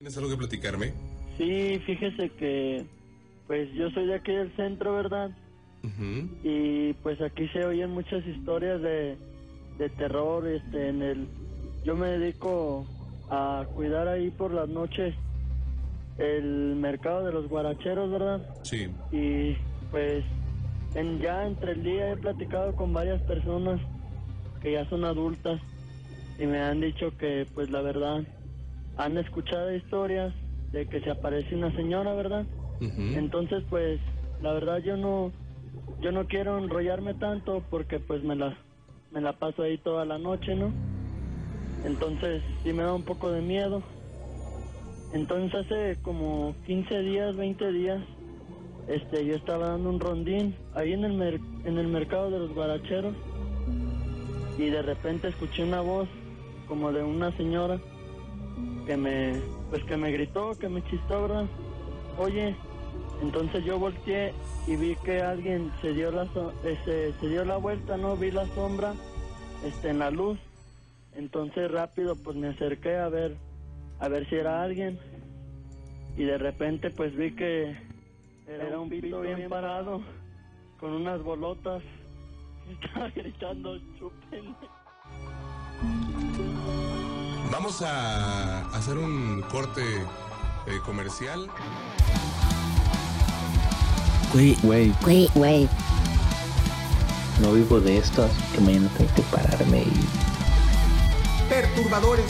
¿Tienes algo que platicarme? Sí, fíjese que pues yo soy de aquí del centro, ¿verdad? Y pues aquí se oyen muchas historias de, de terror, este, en el... Yo me dedico a cuidar ahí por las noches el mercado de los guaracheros, ¿verdad? Sí. Y pues en, ya entre el día he platicado con varias personas que ya son adultas y me han dicho que pues la verdad han escuchado historias de que se aparece una señora, ¿verdad? Entonces pues la verdad yo no yo no quiero enrollarme tanto porque pues me la me la paso ahí toda la noche, ¿no? Entonces sí me da un poco de miedo. Entonces hace como 15 días, 20 días, este, yo estaba dando un rondín ahí en el mer- en el mercado de los guaracheros y de repente escuché una voz como de una señora que me pues que me gritó, que me chistó, ¿verdad? Oye, entonces yo volteé y vi que alguien se dio la so- este, se dio la vuelta, no vi la sombra este en la luz. Entonces rápido pues me acerqué a ver a ver si era alguien y de repente pues vi que era un pito bien parado con unas bolotas. Estaba gritando, chúpenme. Vamos a hacer un corte eh, comercial. Güey, Güey, güey, güey. no vivo de esto, así que mañana tengo que pararme y... perturbadores.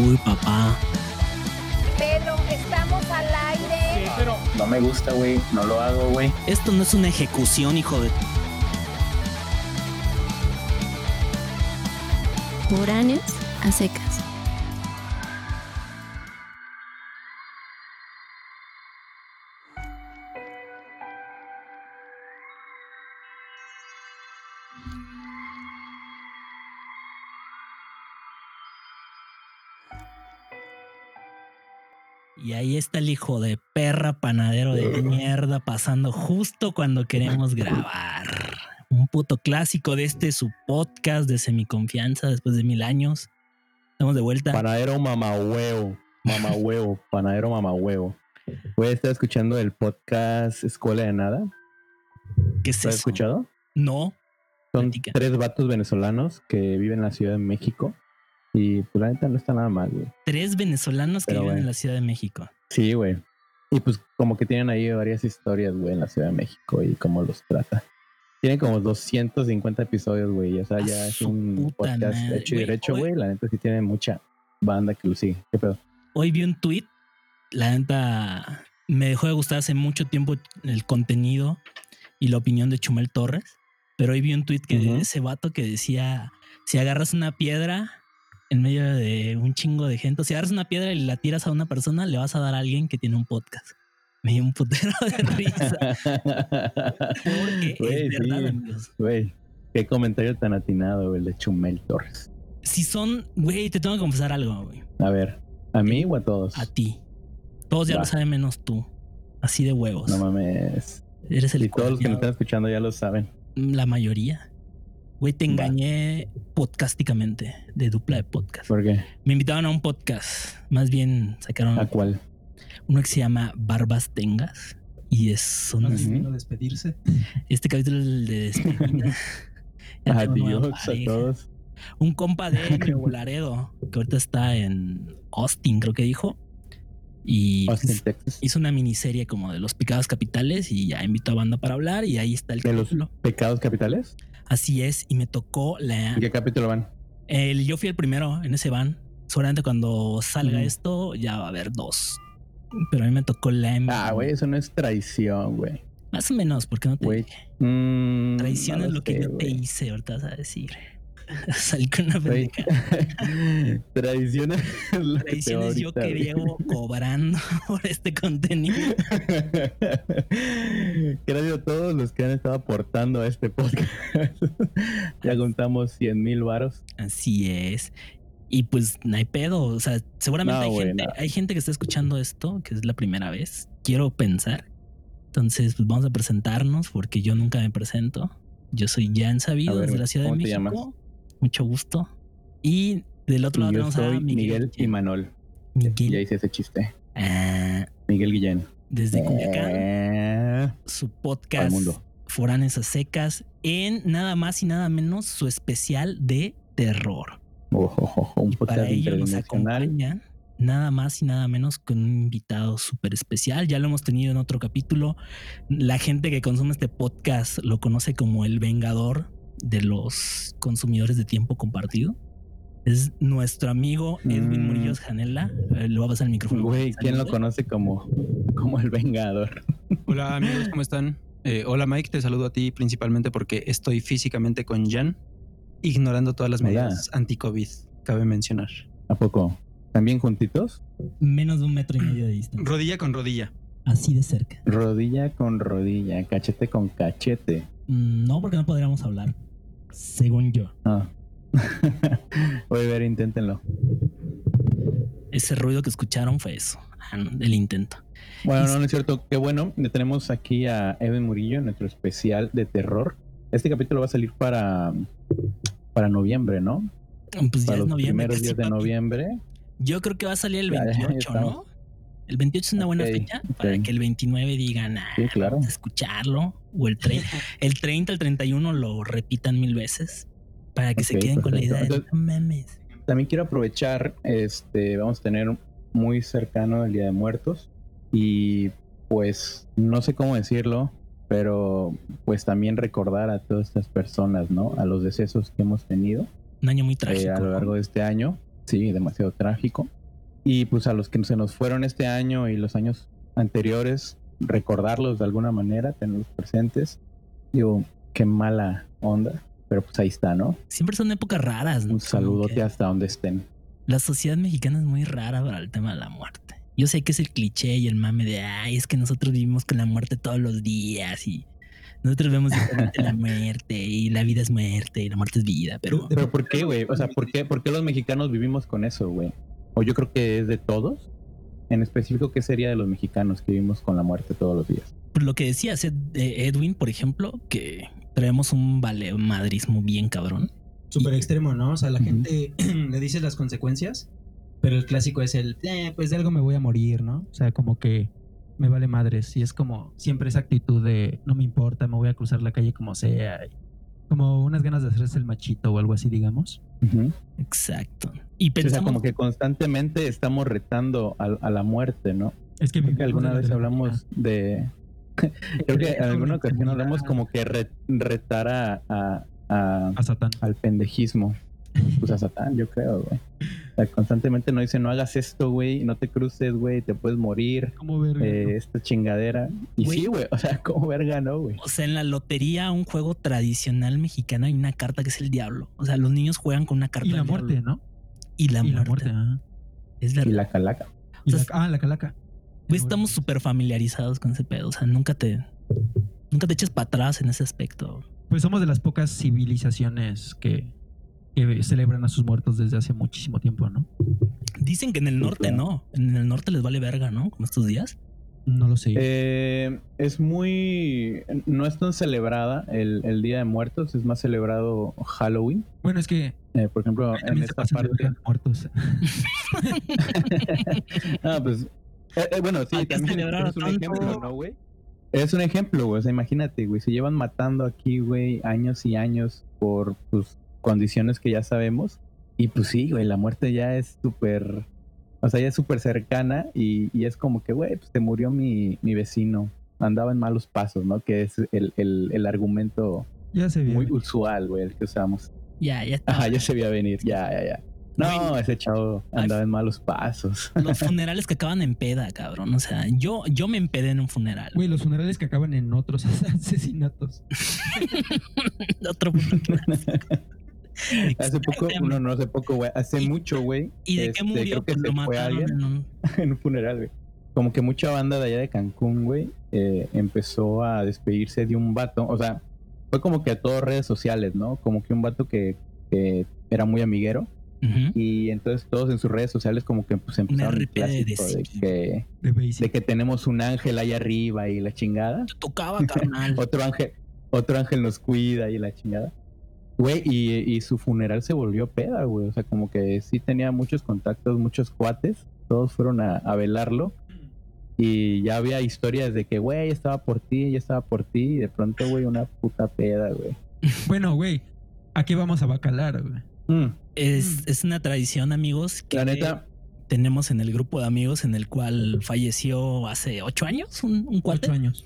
Uy, papá. Pedro, estamos al aire. No me gusta, güey, no lo hago, güey. Esto no es una ejecución, hijo de. Foráneos a secas. Y ahí está el hijo de perra panadero de mierda pasando justo cuando queremos grabar. Un puto clásico de este su podcast de semiconfianza después de mil años. Estamos de vuelta. Panadero mamahuevo, mamahuevo, panadero mamahuevo. Voy a estar escuchando el podcast Escuela de Nada. ¿Qué es ¿Lo has eso? escuchado? No. Son Platica. tres vatos venezolanos que viven en la Ciudad de México. Y pues la neta no está nada mal, güey. Tres venezolanos que viven en la Ciudad de México. Sí, güey. Y pues como que tienen ahí varias historias, güey, en la Ciudad de México y cómo los trata. Tienen como 250 episodios, güey. O sea, ya es un podcast madre, hecho y derecho, güey. La neta sí tiene mucha banda que lo sigue. ¿Qué pedo? Hoy vi un tweet. La neta me dejó de gustar hace mucho tiempo el contenido y la opinión de Chumel Torres. Pero hoy vi un tweet que ese vato que decía: si agarras una piedra en medio de un chingo de gente, si agarras una piedra y la tiras a una persona, le vas a dar a alguien que tiene un podcast. Me dio un putero de risa. Porque Güey, es verdad, sí. amigos. Güey, qué comentario tan atinado, güey, de Chumel Torres. Si son, güey, te tengo que confesar algo, güey. A ver, ¿a mí o a todos? A ti. Todos ya Va. lo saben menos tú. Así de huevos. No mames. Eres el Y todos los que nos están escuchando ya lo saben. La mayoría. Güey, te Va. engañé podcasticamente, de dupla de podcast. ¿Por qué? Me invitaron a un podcast. Más bien sacaron ¿A cuál? Uno que se llama Barbas Tengas. Y es son despedirse. este capítulo es el de despedida. Adiós a todos. Un compa de Nuevo Laredo, que ahorita está en Austin, creo que dijo. Y Austin, pues, Texas. hizo una miniserie como de los pecados capitales y ya invitó a banda para hablar y ahí está el ¿De los capítulo. pecados capitales? Así es, y me tocó la... ¿En qué capítulo van? El, yo fui el primero en ese van. Seguramente cuando salga esto ya va a haber dos. Pero a mí me tocó la... Ah, güey, eso no es traición, güey. Más o menos, porque no te dije. Mm, Traición no es lo que yo te hice, ahorita vas a decir. Salí con una Güey, pendeja. Traición es lo que Traición es yo que llevo cobrando por este contenido. Gracias a todos los que han estado aportando a este podcast. ya contamos 100 mil varos. Así es. Y pues no hay pedo. O sea, seguramente No, hay, gente, no. hay gente que está escuchando esto, que es la primera vez. Quiero pensar. Entonces, pues vamos a presentarnos porque yo nunca me presento. Yo soy Jan Sabido ver, desde la Ciudad de ¿cómo te México. llamas? Mucho gusto. Y del otro lado tenemos a Miguel. Miguel y Manol. Ya Miguel. hice ese chiste. ah, Miguel Guillén. desde Culiacán, Eh, su al podcast mundo. Foranes a Secas, en nada más y nada menos su especial de terror. Ojo, ojo, ojo, un podcast Para ello nos acompañan nada más y nada menos con un invitado súper especial. Ya lo hemos tenido en otro capítulo. La gente que consume este podcast lo conoce como el vengador de los consumidores de tiempo compartido. Es nuestro amigo Edwin Mm. Murillos Janela. Eh, Le voy a pasar el micrófono. Güey, ¿quién lo conoce como, como el Vengador? Hola amigos, ¿cómo están? Eh, hola Mike, te saludo a ti principalmente porque estoy físicamente con Jan, ignorando todas las Hola. medidas anti-COVID, cabe mencionar. ¿A poco? ¿También juntitos? Menos de un metro y medio de distancia. Rodilla con rodilla. Así de cerca. Rodilla con rodilla, cachete con cachete. Mm, No, porque no podríamos hablar. Según yo. Ah. Voy a ver, inténtenlo. Ese ruido que escucharon fue eso. ah, El intento. Bueno, no, no es cierto. Qué bueno. Le tenemos aquí a Evan Murillo, nuestro especial de terror. Este capítulo va a salir para, para noviembre, ¿no? Pues ya Para es los noviembre. primeros días de noviembre. Yo creo que va a salir el Ya, ya, ya 28, ¿no? El 28 es una buena fecha para que el 29 digan, ah, Sí, claro. vamos a escucharlo. O el, tre- el 30, el 31 lo repitan mil veces para que se queden con la idea de no mames. También quiero aprovechar, este, vamos a tener muy cercano el Día de Muertos y pues no sé cómo decirlo, pero pues también recordar a todas estas personas, ¿no? A los decesos que hemos tenido Un año muy eh, trágico. a lo largo de este año, sí, demasiado trágico. Y pues a los que se nos fueron este año y los años anteriores, recordarlos de alguna manera, tenerlos presentes. Digo, qué mala onda, pero pues ahí está, ¿no? Siempre son épocas raras. ¿no? Un saludote hasta donde estén. La sociedad mexicana es muy rara para el tema de la muerte. Yo sé que es el cliché y el mame de, ay, es que nosotros vivimos con la muerte todos los días y nosotros vemos diferente la muerte y la vida es muerte y la muerte es vida, pero... Pero ¿por qué, güey? O sea, ¿por qué, ¿por qué los mexicanos vivimos con eso, güey? O yo creo que es de todos. En específico, ¿qué sería de los mexicanos que vivimos con la muerte todos los días? Por lo que decía Ed- eh, Edwin, por ejemplo, que traemos un vale madrismo bien cabrón. súper extremo, ¿no? O sea, la gente le dice las consecuencias, pero el clásico es el, "Eh, pues de algo me voy a morir, ¿no? O sea, como que me vale madres. Y es como siempre esa actitud de, no me importa, me voy a cruzar la calle como sea. y Como unas ganas de hacerse el machito o algo así, digamos. Exacto. Y O sea, pensamos... como que constantemente estamos retando a, a la muerte, ¿no? Es que Creo que alguna vez hablamos de... Creo que en alguna ocasión hablamos como que re- retar a, a- a- a Satán. al pendejismo. Pues a Satán, yo creo, güey. O sea, constantemente nos dice, no hagas esto, güey, no te cruces, güey, te puedes morir. ¿Cómo ver? eh, esta chingadera. Y sí, güey, o sea, como verga, ¿no, güey? O sea, en la lotería, un juego tradicional mexicano, hay una carta que es el diablo. O sea, los niños juegan con una carta y la del muerte, diablo. ¿no? Y la y muerte. la muerte. Es Y la calaca. Y la- sea, ah, la calaca. Güey, estamos súper familiarizados con ese pedo. O sea, nunca te... Nunca te eches para atrás en ese aspecto. Pues somos de las pocas civilizaciones que, que celebran a sus muertos desde hace muchísimo tiempo, ¿no? Dicen que en el norte no. En el norte les vale verga, ¿no? Como estos días. No lo sé. Eh, es muy. No es tan celebrada el, el Día de Muertos, es más celebrado Halloween. bueno, es que Eh, por ejemplo, en esta parte. muertos. Ah, pues. eh, eh, bueno, sí, también es un tanto. ejemplo, ¿no, güey? Es un ejemplo, güey. O sea, imagínate, güey. Se llevan matando aquí, güey, años y años por pues, condiciones que ya sabemos. Y pues sí, güey, la muerte ya es súper. O sea, ya es súper cercana y, y es como que, güey, pues te murió mi, mi vecino. Andaba en malos pasos, ¿no? Que es el, el, el argumento Ya se muy usual, güey, el que usamos. Ya, ya está. Ajá, ya se veía venir, ya, ya, ya. No, ese chavo andaba en malos pasos. Los funerales que acaban en peda, cabrón. O sea, yo, yo me empedé en un funeral. Güey, los funerales que acaban en otros asesinatos. Otro funeral. Hace poco, no, no hace poco, güey. Hace ¿Y- mucho, güey. ¿Y de qué este, murió? Creo que se lo fue mataron alguien en un... en un funeral, güey. Como que mucha banda de allá de Cancún, güey, eh, empezó a despedirse de un vato. O sea, fue como que a todas redes sociales, ¿no? Como que un vato que, que era muy amiguero. Ujú. Y entonces todos en sus redes sociales como que pues empezaron el de clásico de Besiqui. que, De de que tenemos un ángel ahí arriba y la chingada. Te tocaba, carnal. otro ángel, otro ángel nos cuida y la chingada. Güey, y, y su funeral se volvió peda, güey. O sea, como que sí tenía muchos contactos, muchos cuates. todos fueron a, a velarlo. Y ya había historias de que, güey, estaba por ti, ya estaba por ti. Y de pronto, güey, una puta peda, güey. Bueno, güey, aquí vamos a bacalar, güey. Mm, Es, es una tradición, amigos, que La neta, tenemos en el grupo de amigos en el cual falleció hace ocho años, un, un cuate. Ocho años.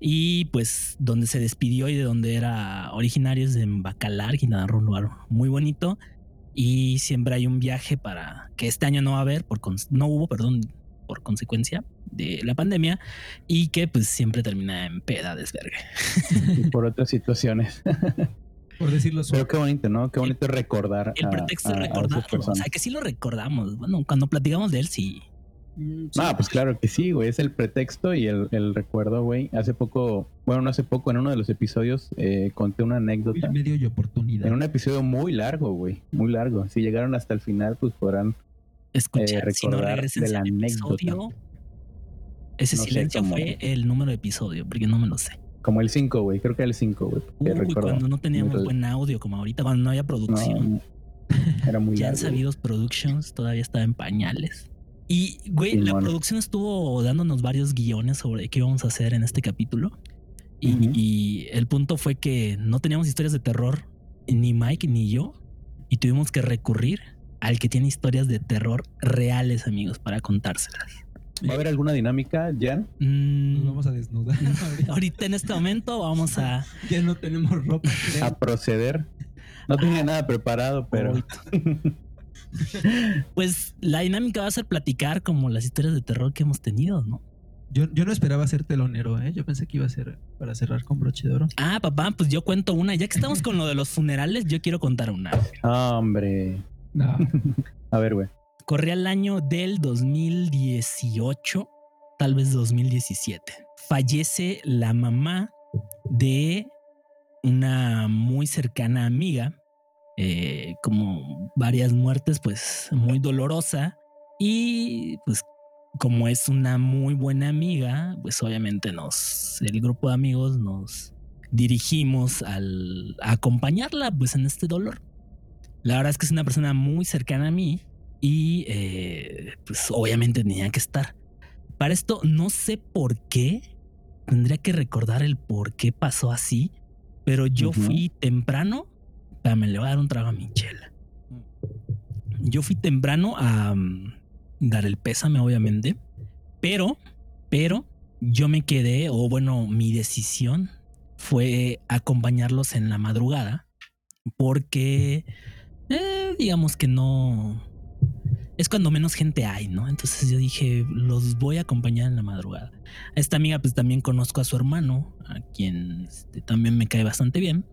Y pues donde se despidió y de donde era originario es de Bacalar, Quintana Roo, un lugar muy bonito. Y siempre hay un viaje para que este año no va a haber, por no hubo, perdón, por consecuencia de la pandemia. Y que pues siempre termina en peda, desvergue. y por otras situaciones. Por decirlo Pero suave. qué bonito, ¿no? Qué bonito recordar. El pretexto es recordarlo. O sea, que sí lo recordamos. Bueno, cuando platicamos de él, sí. Ah, pues claro que sí, güey. Es el pretexto y el, el recuerdo, güey. Hace poco, bueno, no hace poco, en uno de los episodios eh, conté una anécdota. Medio y oportunidad. En un episodio muy largo, güey. Muy largo. Si llegaron hasta el final, pues podrán. Escuchar, Eh, si no recordar de la anécdota. episodio. Ese No silencio fue el número de episodio, porque no me lo sé. Como el 5, güey. Creo que era el 5, güey. Uy, cuando no teníamos Muy- buen audio como ahorita, cuando no había producción. No, era muy ya güey. Sabidos Productions todavía estaba en pañales. Y, güey, la producción estuvo dándonos varios guiones sobre qué íbamos a hacer en este capítulo. Y el punto fue que no teníamos historias de terror, ni Mike ni yo. Y tuvimos que recurrir al que tiene historias de terror reales, amigos, para contárselas. ¿Va a haber alguna dinámica, Jan? Mm, Nos vamos a desnudar. ahorita en este momento vamos a... ya no tenemos ropa. creo. A proceder. No tenía nada preparado, pero. Pues la dinámica va a ser platicar como las historias de terror que hemos tenido, ¿no? Yo, yo no esperaba ser telonero, ¿eh? Yo pensé que iba a ser para cerrar con broche de oro. Ah, papá, pues yo cuento una. Ya que estamos con lo de los funerales, yo quiero contar una. Ah, hombre. No. A ver, güey. Corría el año del 2018, tal vez 2017. Fallece la mamá de una muy cercana amiga, eh, como varias muertes, pues muy dolorosa. Y pues como es una muy buena amiga, pues obviamente nos, el grupo de amigos nos dirigimos al, a acompañarla pues en este dolor. La verdad es que es una persona muy cercana a mí y eh, pues obviamente tenía que estar. Para esto no sé por qué, tendría que recordar el por qué pasó así, pero yo fui temprano, espérame, le voy a dar un trago a mi chela. Yo fui temprano a mm, dar el pésame, obviamente, pero, pero yo me quedé, o bueno, mi decisión fue acompañarlos en la madrugada, porque eh, digamos que no es cuando menos gente hay, ¿no? Entonces yo dije, los voy a acompañar en la madrugada. A esta amiga, pues también conozco a su hermano, a quien este, también me cae bastante bien.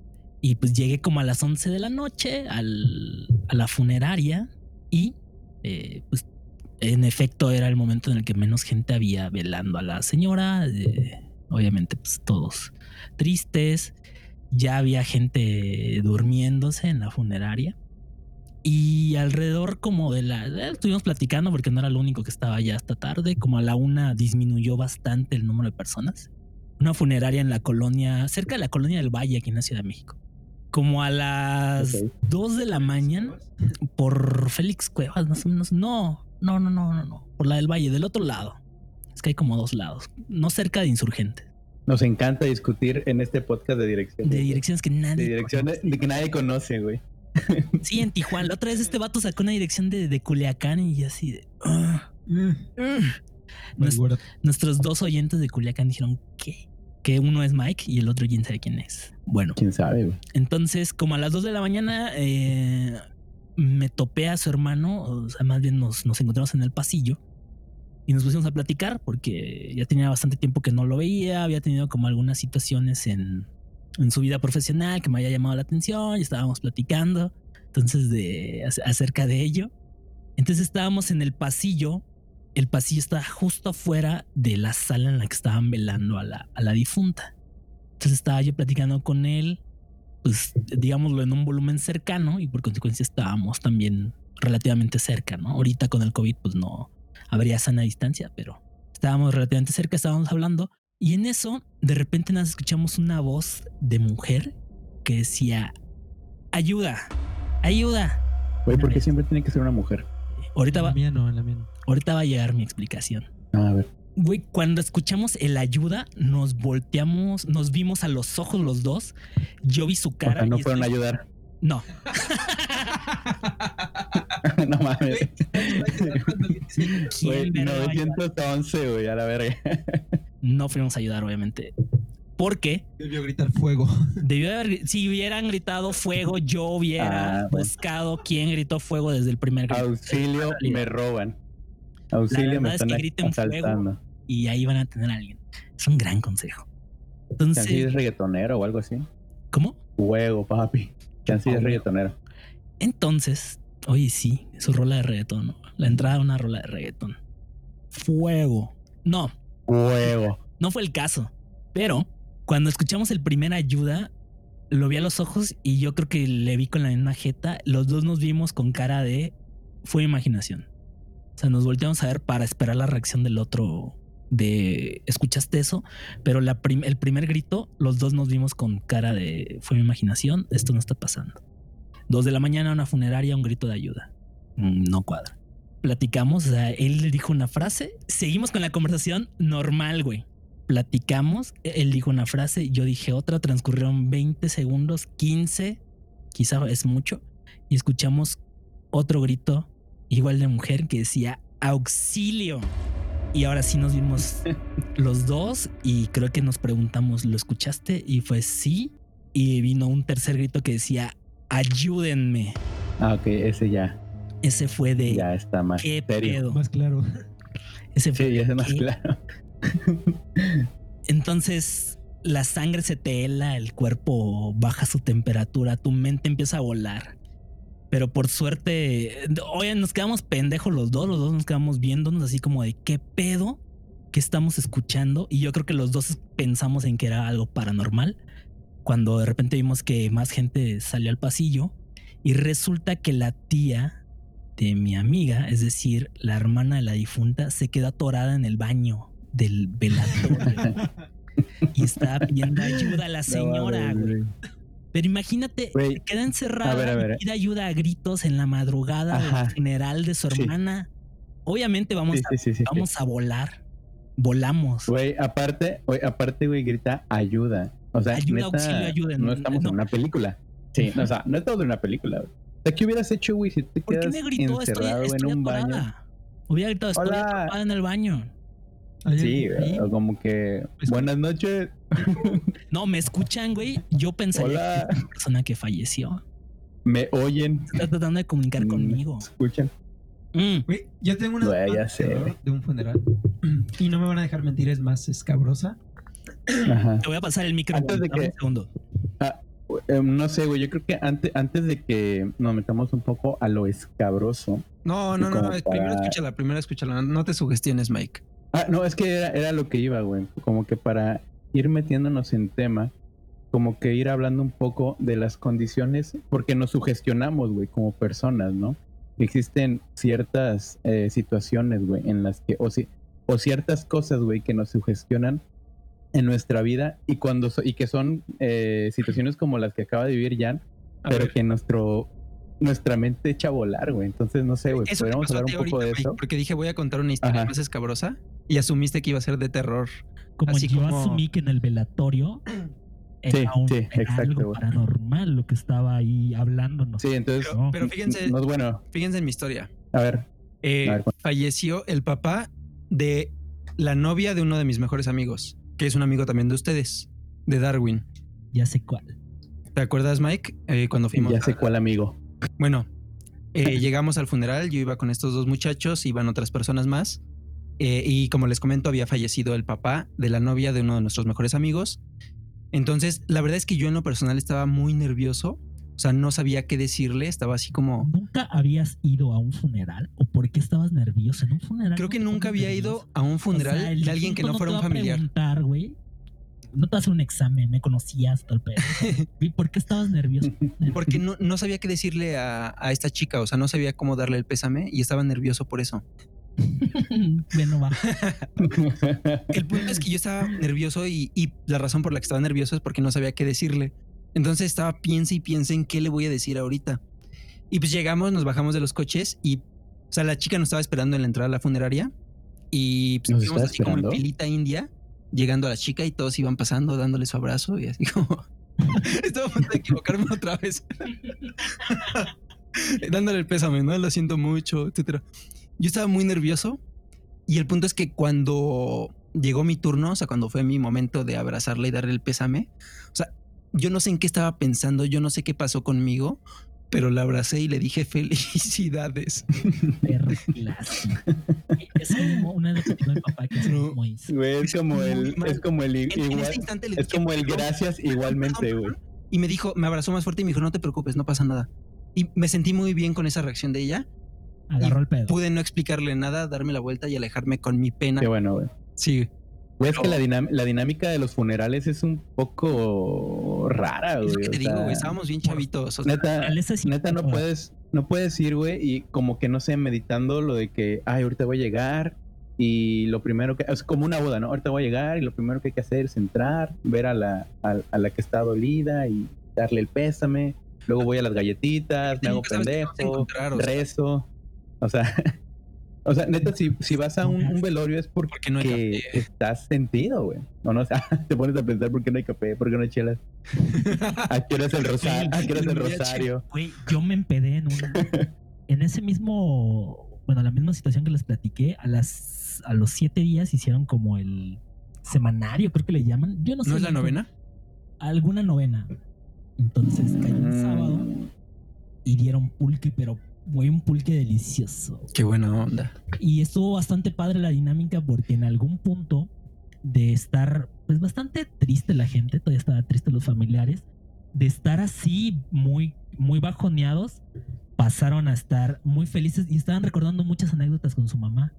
Y pues llegué como a las 11 de la noche al- a la funeraria y eh, pues en efecto era el momento en el que menos gente había velando a la señora. eh, obviamente pues todos tristes. Ya había gente durmiéndose en la funeraria. Y alrededor como de la... eh, estuvimos platicando porque no era lo único que estaba ya hasta tarde. Como a la una disminuyó bastante el número de personas. Una funeraria en la colonia, cerca de la colonia del Valle, aquí en la Ciudad de México. Como a las. 2 de la mañana, por Félix Cuevas, más o menos. No, no, no, no, no, no. Por la del Valle, del otro lado. Es que hay como dos lados. No cerca de Insurgentes. Nos encanta discutir en este podcast de dirección. De direcciones que nadie. De direcciones de que nadie conoce, güey. Sí, en Tijuana. La otra vez este vato sacó una dirección de, de Culiacán y así de. Nues- nuestros dos oyentes de Culiacán dijeron que, que uno es Mike y el otro quién sabe quién es. Bueno, ¿Quién sabe, güey? entonces, como a las 2 de la mañana, eh, me topé a su hermano, o sea, más bien nos, nos encontramos en el pasillo y nos pusimos a platicar porque ya tenía bastante tiempo que no lo veía, había tenido como algunas situaciones en, en su vida profesional que me había llamado la atención y estábamos platicando entonces de ac- acerca de ello. Entonces estábamos en el pasillo, el pasillo estaba justo afuera de la sala en la que estaban velando a la, a la difunta. Entonces estaba yo platicando con él, pues digámoslo en un volumen cercano y por consecuencia estábamos también relativamente cerca, ¿no? Ahorita con el COVID pues no habría sana distancia, pero estábamos relativamente cerca, estábamos hablando y en eso de repente nos escuchamos una voz de mujer que decía, ayuda, ayuda. Güey, ¿por qué siempre tiene que ser una mujer? Ahorita En va, la mía no, en la mía no. ahorita va a llegar mi explicación. A ver. Güey, cuando escuchamos el ayuda, nos volteamos, nos vimos a los ojos los dos. Yo vi su O cara. sea, no y fueron a estoy- ayudar. No, no mames. ¿Quién Güey, verga va a ayudar? 911, güey, a la verga. No fuimos a ayudar, obviamente. Porque Debió gritar fuego. debió haber, si hubieran gritado fuego, yo hubiera Ah, bueno. buscado quién gritó fuego desde el primer grito. Auxilio, me roban. Auxilio, verdad me es están que griten fuego. asaltando. Y ahí van a tener a alguien. Es un gran consejo. Chancy Entonces, es reggaetonero o algo así. ¿cómo? Juego, papi. Chancy es reggaetonero. Entonces, oye, sí, su rola de reggaetón, ¿no? La entrada de una rola de reggaetón. Fuego. No, Juego. no fue el caso. Pero cuando escuchamos el primer ayuda, lo vi a los ojos y yo creo que le vi con la misma jeta. Los dos nos vimos con cara de fue imaginación. O sea, nos volteamos a ver para esperar la reacción del otro de escuchaste eso, pero el primer grito, los dos nos vimos con cara de fue imaginación, esto no está pasando. Dos de la mañana, una funeraria, un grito de ayuda. Mm, No cuadra. Platicamos, o sea, él dijo una frase, seguimos con la conversación normal, güey. Platicamos, él dijo una frase, yo dije otra, transcurrieron 20 segundos, 15, quizá es mucho, y escuchamos otro grito igual de mujer que decía auxilio. Y ahora sí nos vimos los dos y creo que nos preguntamos, ¿lo escuchaste? Y fue sí. Y vino un tercer grito que decía, ayúdenme. Ah, ok, ese ya. Ese fue de, Ya está más ¿qué serio. pedo? Más claro. Ese fue Sí, ya es más ¿qué? claro. Entonces la sangre se te hela, el cuerpo baja su temperatura, tu mente empieza a volar. Pero por suerte, oye, nos quedamos pendejos los dos, los dos nos quedamos viéndonos así como de qué pedo que estamos escuchando. Y yo creo que los dos pensamos en que era algo paranormal. Cuando de repente vimos que más gente salió al pasillo y resulta que la tía de mi amiga, es decir, la hermana de la difunta, se quedó atorada en el baño del velatorio y estaba pidiendo ayuda a la señora, No güey. Pero imagínate, Güey, se queda encerrada a ver, a ver. y pide ayuda a gritos en la madrugada Ajá. del funeral de su Sí. hermana. Obviamente vamos, Sí, a, sí, vamos a volar. Volamos. Güey, aparte, güey, aparte, güey, grita ayuda. O sea, Ayuda, neta, auxilio, ayuda. no estamos No. en una película. Sí, o sea, no estamos en una película, güey. Sea, ¿qué hubieras hecho, güey, si te ¿Por qué quedas me gritó? Estoy, encerrado estoy en un baño? Hubiera gritado, estoy Hola. atrapada en el baño. ¿Hay Sí, ahí? o como que, Pues- buenas noches. No, me escuchan, güey. Yo pensaría Hola. que es una persona que falleció. Me oyen. Está tratando de comunicar Mm, conmigo. Escuchan. Mm. Güey, yo tengo una Güey, ya sé, de- güey. de un funeral y no me van a dejar mentir, es más escabrosa. Ajá. Te voy a pasar el micro. Antes de que- un segundo. Eh, no sé, güey, yo creo que antes, antes de que nos metamos un poco a lo escabroso. No, no, no, no. Primero para- escúchala, primero escúchala. No te sugestiones, Mike. Ah, no, es que era, era lo que iba, güey. Como que para ir metiéndonos en tema, como que ir hablando un poco de las condiciones, porque nos sugestionamos, güey, como personas, ¿no? Existen ciertas eh, situaciones, güey, en las que, o, si, o ciertas cosas, güey, que nos sugestionan en nuestra vida y cuando so- y que son eh, situaciones como las que acaba de vivir Jan, A pero ver. que nuestro nuestra mente echa a volar, güey. Entonces, no sé, güey, podríamos hablar un poco ahorita, de eso. porque dije voy a contar una historia Ajá. más escabrosa y asumiste que iba a ser de terror. Como Así yo como- asumí que en el velatorio era, Sí, un- sí, era exacto, algo paranormal lo que estaba ahí hablándonos. Sí, entonces, Pero, No. pero fíjense, no es bueno. fíjense en mi historia. A ver, Eh, A ver, falleció el papá de la novia de uno de mis mejores amigos, que es un amigo también de ustedes, de Darwin. Ya sé cuál. ¿Te acuerdas, Mike? Eh, cuando fuimos. ya a- sé cuál amigo. Bueno, eh, llegamos al funeral, yo iba con estos dos muchachos, iban otras personas más. eh, y como les comento, había fallecido el papá de la novia de uno de nuestros mejores amigos. Entonces, la verdad es que yo en lo personal estaba muy nervioso. O sea, no sabía qué decirle, estaba así como... ¿Nunca habías ido a un funeral? ¿O por qué estabas nervioso en un funeral? Creo que nunca había ido a un funeral O sea, el de alguien que no fuera te un familiar. preguntar. No te hacer un examen, me conocías, todo el pedo. ¿Y por qué estabas nervioso? Porque no, no sabía qué decirle a, a esta chica, o sea, no sabía cómo darle el pésame y estaba nervioso por eso. bueno, va. El punto es que yo estaba nervioso y, y la razón por la que estaba nervioso es porque no sabía qué decirle. Entonces estaba piense y piense en qué le voy a decir ahorita. Y pues llegamos, nos bajamos de los coches y O sea, la chica nos estaba esperando en la entrada a la funeraria y pues, ¿Nos así como en filita india, llegando a la chica y todos iban pasando, dándole su abrazo y así como. Estaba a punto de equivocarme otra vez. dándole el pésame, ¿no? Lo siento mucho, etcétera. Yo estaba muy nervioso y el punto es que cuando llegó mi turno, o sea, cuando fue mi momento de abrazarla y darle el pésame, o sea, yo no sé en qué estaba pensando, yo no sé qué pasó conmigo, pero la abracé y le dije felicidades. Perro clásico. Es como una de las que mi papá que es No. muy... Güey, es como el, es como el i- En- en igual, ese instante le es dije, como el "Perdón, gracias igualmente, güey. perdón". Y me dijo, me abrazó más fuerte y me dijo, no te preocupes, no pasa nada. Y me sentí muy bien con esa reacción de ella. Agarró el pedo. Pude no explicarle nada, darme la vuelta y alejarme con mi pena. Qué bueno, güey. Sí. Güey, es que la, dinámica de los funerales es un poco rara, güey. Es lo que te digo, sea, güey, estábamos bien chavitos. o sea, Neta, neta no puedes, no puedes ir, güey, y como que no sé, meditando lo de que, ay, ahorita voy a llegar y lo primero que, es como una boda, ¿no? Ahorita voy a llegar y lo primero que hay que hacer es entrar, ver a la, a, a la que está dolida y darle el pésame. Luego voy a las galletitas, me hago pendejo, encontrar, o sea. rezo. O sea, o sea, neta, si, si vas a un, un velorio es porque, no hay café. estás sentido, güey. O no, o sea, te pones a pensar por qué no hay café, por qué no hay chelas. ¿A qué hora es el rosario? ¿A qué hora es el rosario? Güey, yo me empedé en una. en ese mismo. Bueno, la misma situación que les platiqué, a las a los siete días hicieron como el semanario, creo que le llaman. Yo no sé. ¿No es la novena? Alguna novena. Entonces cayó un Mm. sábado y dieron pulque, pero güey, un pulque delicioso. Qué buena onda. Y estuvo bastante padre la dinámica porque en algún punto de estar, pues bastante triste la gente, todavía estaba triste los familiares, de estar así muy, muy bajoneados, pasaron a estar muy felices y estaban recordando muchas anécdotas con su mamá.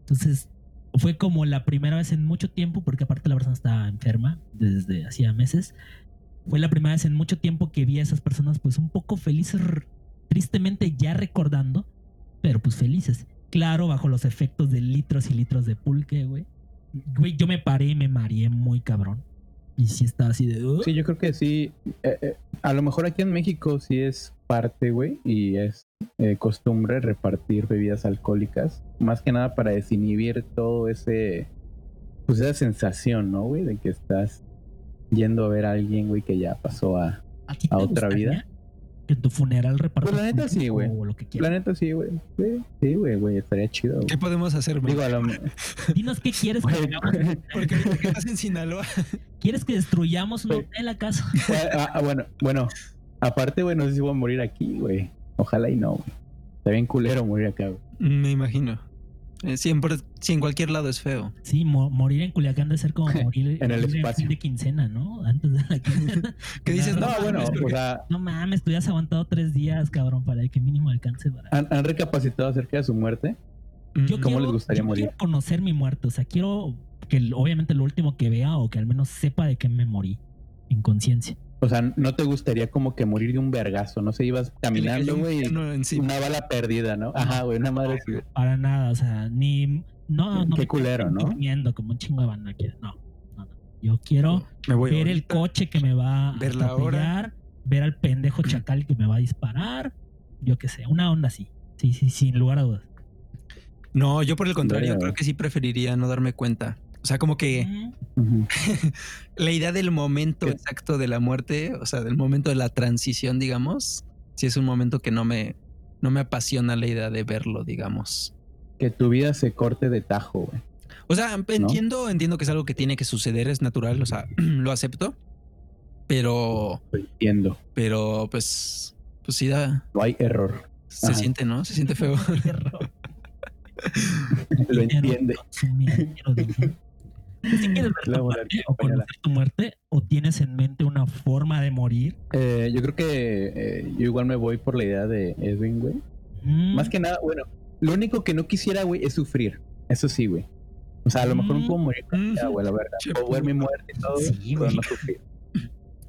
Entonces fue como la primera vez en mucho tiempo, porque aparte la persona estaba enferma desde hacía meses. Fue la primera vez en mucho tiempo que vi a esas personas pues un poco felices, tristemente ya recordando, pero pues felices. Claro, bajo los efectos de litros y litros de pulque, güey. Güey, yo me paré y me mareé muy cabrón. Y sí estaba así de... "Ugh". Sí, yo creo que sí. Eh, eh, a lo mejor aquí en México sí es parte, güey, y es eh, costumbre repartir bebidas alcohólicas. Más que nada para desinhibir todo ese. Pues esa sensación, ¿no, güey? De que estás yendo a ver a alguien, güey, que ya pasó a. ¿A, a otra vida? Que en tu funeral repartas Pues la neta sí, güey. O lo que La quieras. neta sí, güey. Sí, güey, güey, estaría chido. güey. ¿Qué podemos hacer, Digo, a lo Dinos qué quieres que Güey, hagamos. Porque ahorita que estás en Sinaloa. ¿Quieres que destruyamos un Güey. hotel acaso? Ah, ah, bueno, bueno. Aparte, güey, no sé si voy a morir aquí, güey. Ojalá y no, güey. Está bien culero morir acá, güey. Me imagino. Eh, siempre, si en cualquier lado es feo. Sí, mo- morir en Culiacán debe ser como morir En el morir espacio. fin de quincena, ¿no? Antes de la quincena. ¿Qué dices? No, No, bueno, mames, o sea, No mames, tú ya has aguantado tres días, cabrón, para que mínimo alcance para. ¿han, han recapacitado acerca de su muerte? Yo ¿Cómo les gustaría yo morir? Quiero conocer mi muerte, o sea, quiero que obviamente lo último que vea o que al menos sepa de qué me morí en conciencia. O sea, ¿no te gustaría como que morir de un vergazo? No sé, ibas caminando, güey, y una bala perdida, ¿no? Ajá, güey, una madre güey. Para nada, o sea, ni no, no Qué me culero, ¿no? durmiendo como un chingo de banda que no, no, no. Yo quiero Me voy ver el coche que me va a ver hora. atropellar, ver al pendejo chacal que me va a disparar, yo qué sé, una onda así. Sí, sí, sin lugar a dudas. No, yo por el contrario, creo que sí preferiría no darme cuenta. O sea, como que la idea del momento ¿Qué? exacto de la muerte, o sea, del momento de la transición, digamos, sí es un momento que no me, no me apasiona la idea de verlo, digamos. Que tu vida se corte de tajo, güey. O sea, entiendo, entiendo que es algo que tiene que suceder, es natural, o sea, lo acepto, pero, Entiendo. pero pues, pues sí da, No hay error. se Ajá. siente, ¿no? Se siente feo. Lo entiende. Sí quieres ver La tu monarquía muerte o conocer tu muerte o tienes en mente una forma de morir? Eh, yo creo que eh, yo igual me voy por la idea de Edwin, güey. Mm, Más que nada, bueno, lo único que no quisiera, güey, es sufrir. Eso sí, güey. O sea, a lo mejor no Mm. puedo morir con ya, güey, la verdad. Che, Puedo ver mi muerte y todo, Sí, pero güey. no sufrir.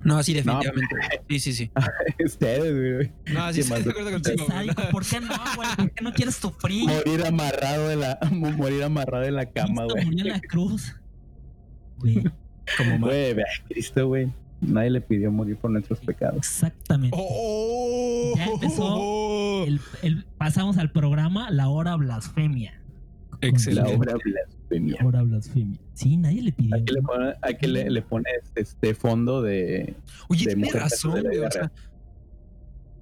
No, sí, definitivamente. Sí, sí, sí. Ustedes, güey. No, sí, ¿Qué estoy más? de acuerdo contigo. ¿Por qué no, güey? ¿Por qué no quieres sufrir? Morir amarrado de la, morir amarrado en la cama, güey. murió en la cruz. Güey, Como. Güey, ve a Cristo, güey. Nadie le pidió morir por nuestros pecados. Exactamente. Oh. Ya empezó el- el- pasamos al programa La Hora Blasfemia. La Excelente. obra blasfemia. La Hora Blasfemia. Sí, nadie le pidió. Aquí le, pone- aquí le, le pones este fondo de. Oye, de mujer razón, de la güey. O sea,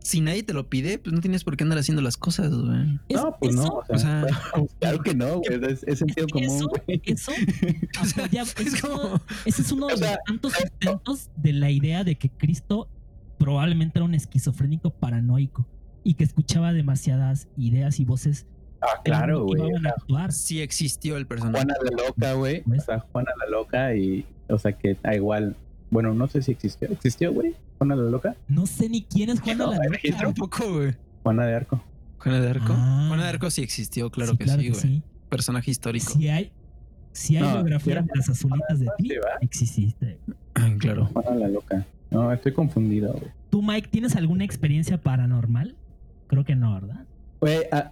si nadie te lo pide, pues no tienes por qué andar haciendo las cosas, güey. No, pues no. eso- O sea, o sea, claro que no, güey. Es, es sentido común, eso, güey. eso, O sea, es ese es como- uno- ese es uno de los tantos sustentos de la idea de que Cristo probablemente era un esquizofrénico paranoico y que escuchaba demasiadas ideas y voces Ah, que claro, no güey. iban a actuar. Sí existió el personaje. Juana la loca, güey. O sea, Juana la loca y. O sea, que da igual. Bueno, no sé si existió. ¿Existió, güey? Juana la loca. No sé ni quién es Juana No, la Loca. registro. Tampoco, güey. Juana de Arco. Juana de Arco. Ah. Juana de Arco sí existió, claro Sí, que sí, güey. sí. Personaje histórico. Si hay, si hay No, biografía era de las azulitas de ti, Sí, ¿va? exististe. Ah, claro. Juana la loca. No, estoy confundido, güey. ¿Tú, Mike, tienes alguna experiencia paranormal? Creo que no, ¿verdad? Güey, ah,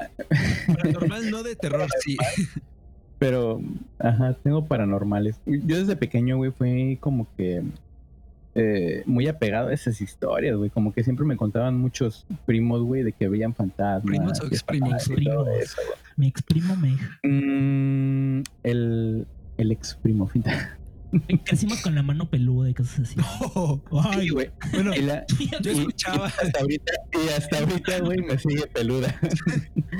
Normal no de terror, sí. pero, ajá, tengo paranormales. Yo desde pequeño, güey, fui como que eh, muy apegado a esas historias, güey. Como que siempre me contaban muchos primos, güey, de que veían fantasmas. ¿Primos o y exprimos? y Primos. eso. Me exprimo, me. Mm, el, el ex primo, finta. Crecimos con la mano peluda y cosas así. Oh, Ay, Sí, güey. bueno, Y la- yo y- escuchaba. hasta ahorita, y hasta ahorita, güey, me sigue peluda.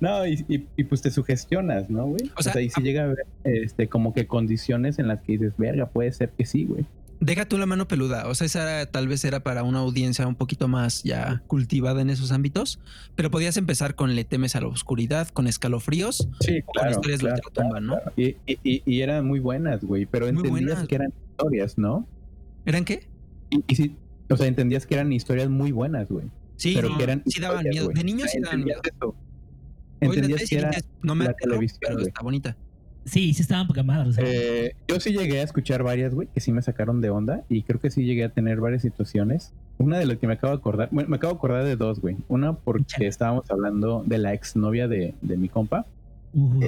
no, y, y- y, pues te sugestionas, ¿no, güey? O O sea, sea, y si llega a haber este, como que condiciones en las que dices, verga, puede ser que sí, güey. Deja tú la mano peluda. O sea, esa era- tal vez era para una audiencia un poquito más ya cultivada en esos ámbitos. Pero podías empezar con Le temes a la oscuridad, con escalofríos. Sí, O con historias de ultratumba, ¿no? Y, y, y- y eran muy buenas, güey, pero Muy entendías buenas. que eran historias, ¿no? ¿Eran qué? Y, y sí, o sea, entendías que eran historias muy buenas, güey. Sí, pero no, que eran sí daban miedo. De niños sí daban miedo. entendías. Hoy que y era dices, no me la aterró, televisión, pero está bonita. Sí, sí estaban poca madre. o sea, Eh, yo sí llegué a escuchar varias, güey, que sí me sacaron de onda y creo que sí llegué a tener varias situaciones. Una de las que me acabo de acordar, bueno, me acabo de acordar de dos, güey. Una porque estábamos hablando de la exnovia de, de mi compa. uh, uh.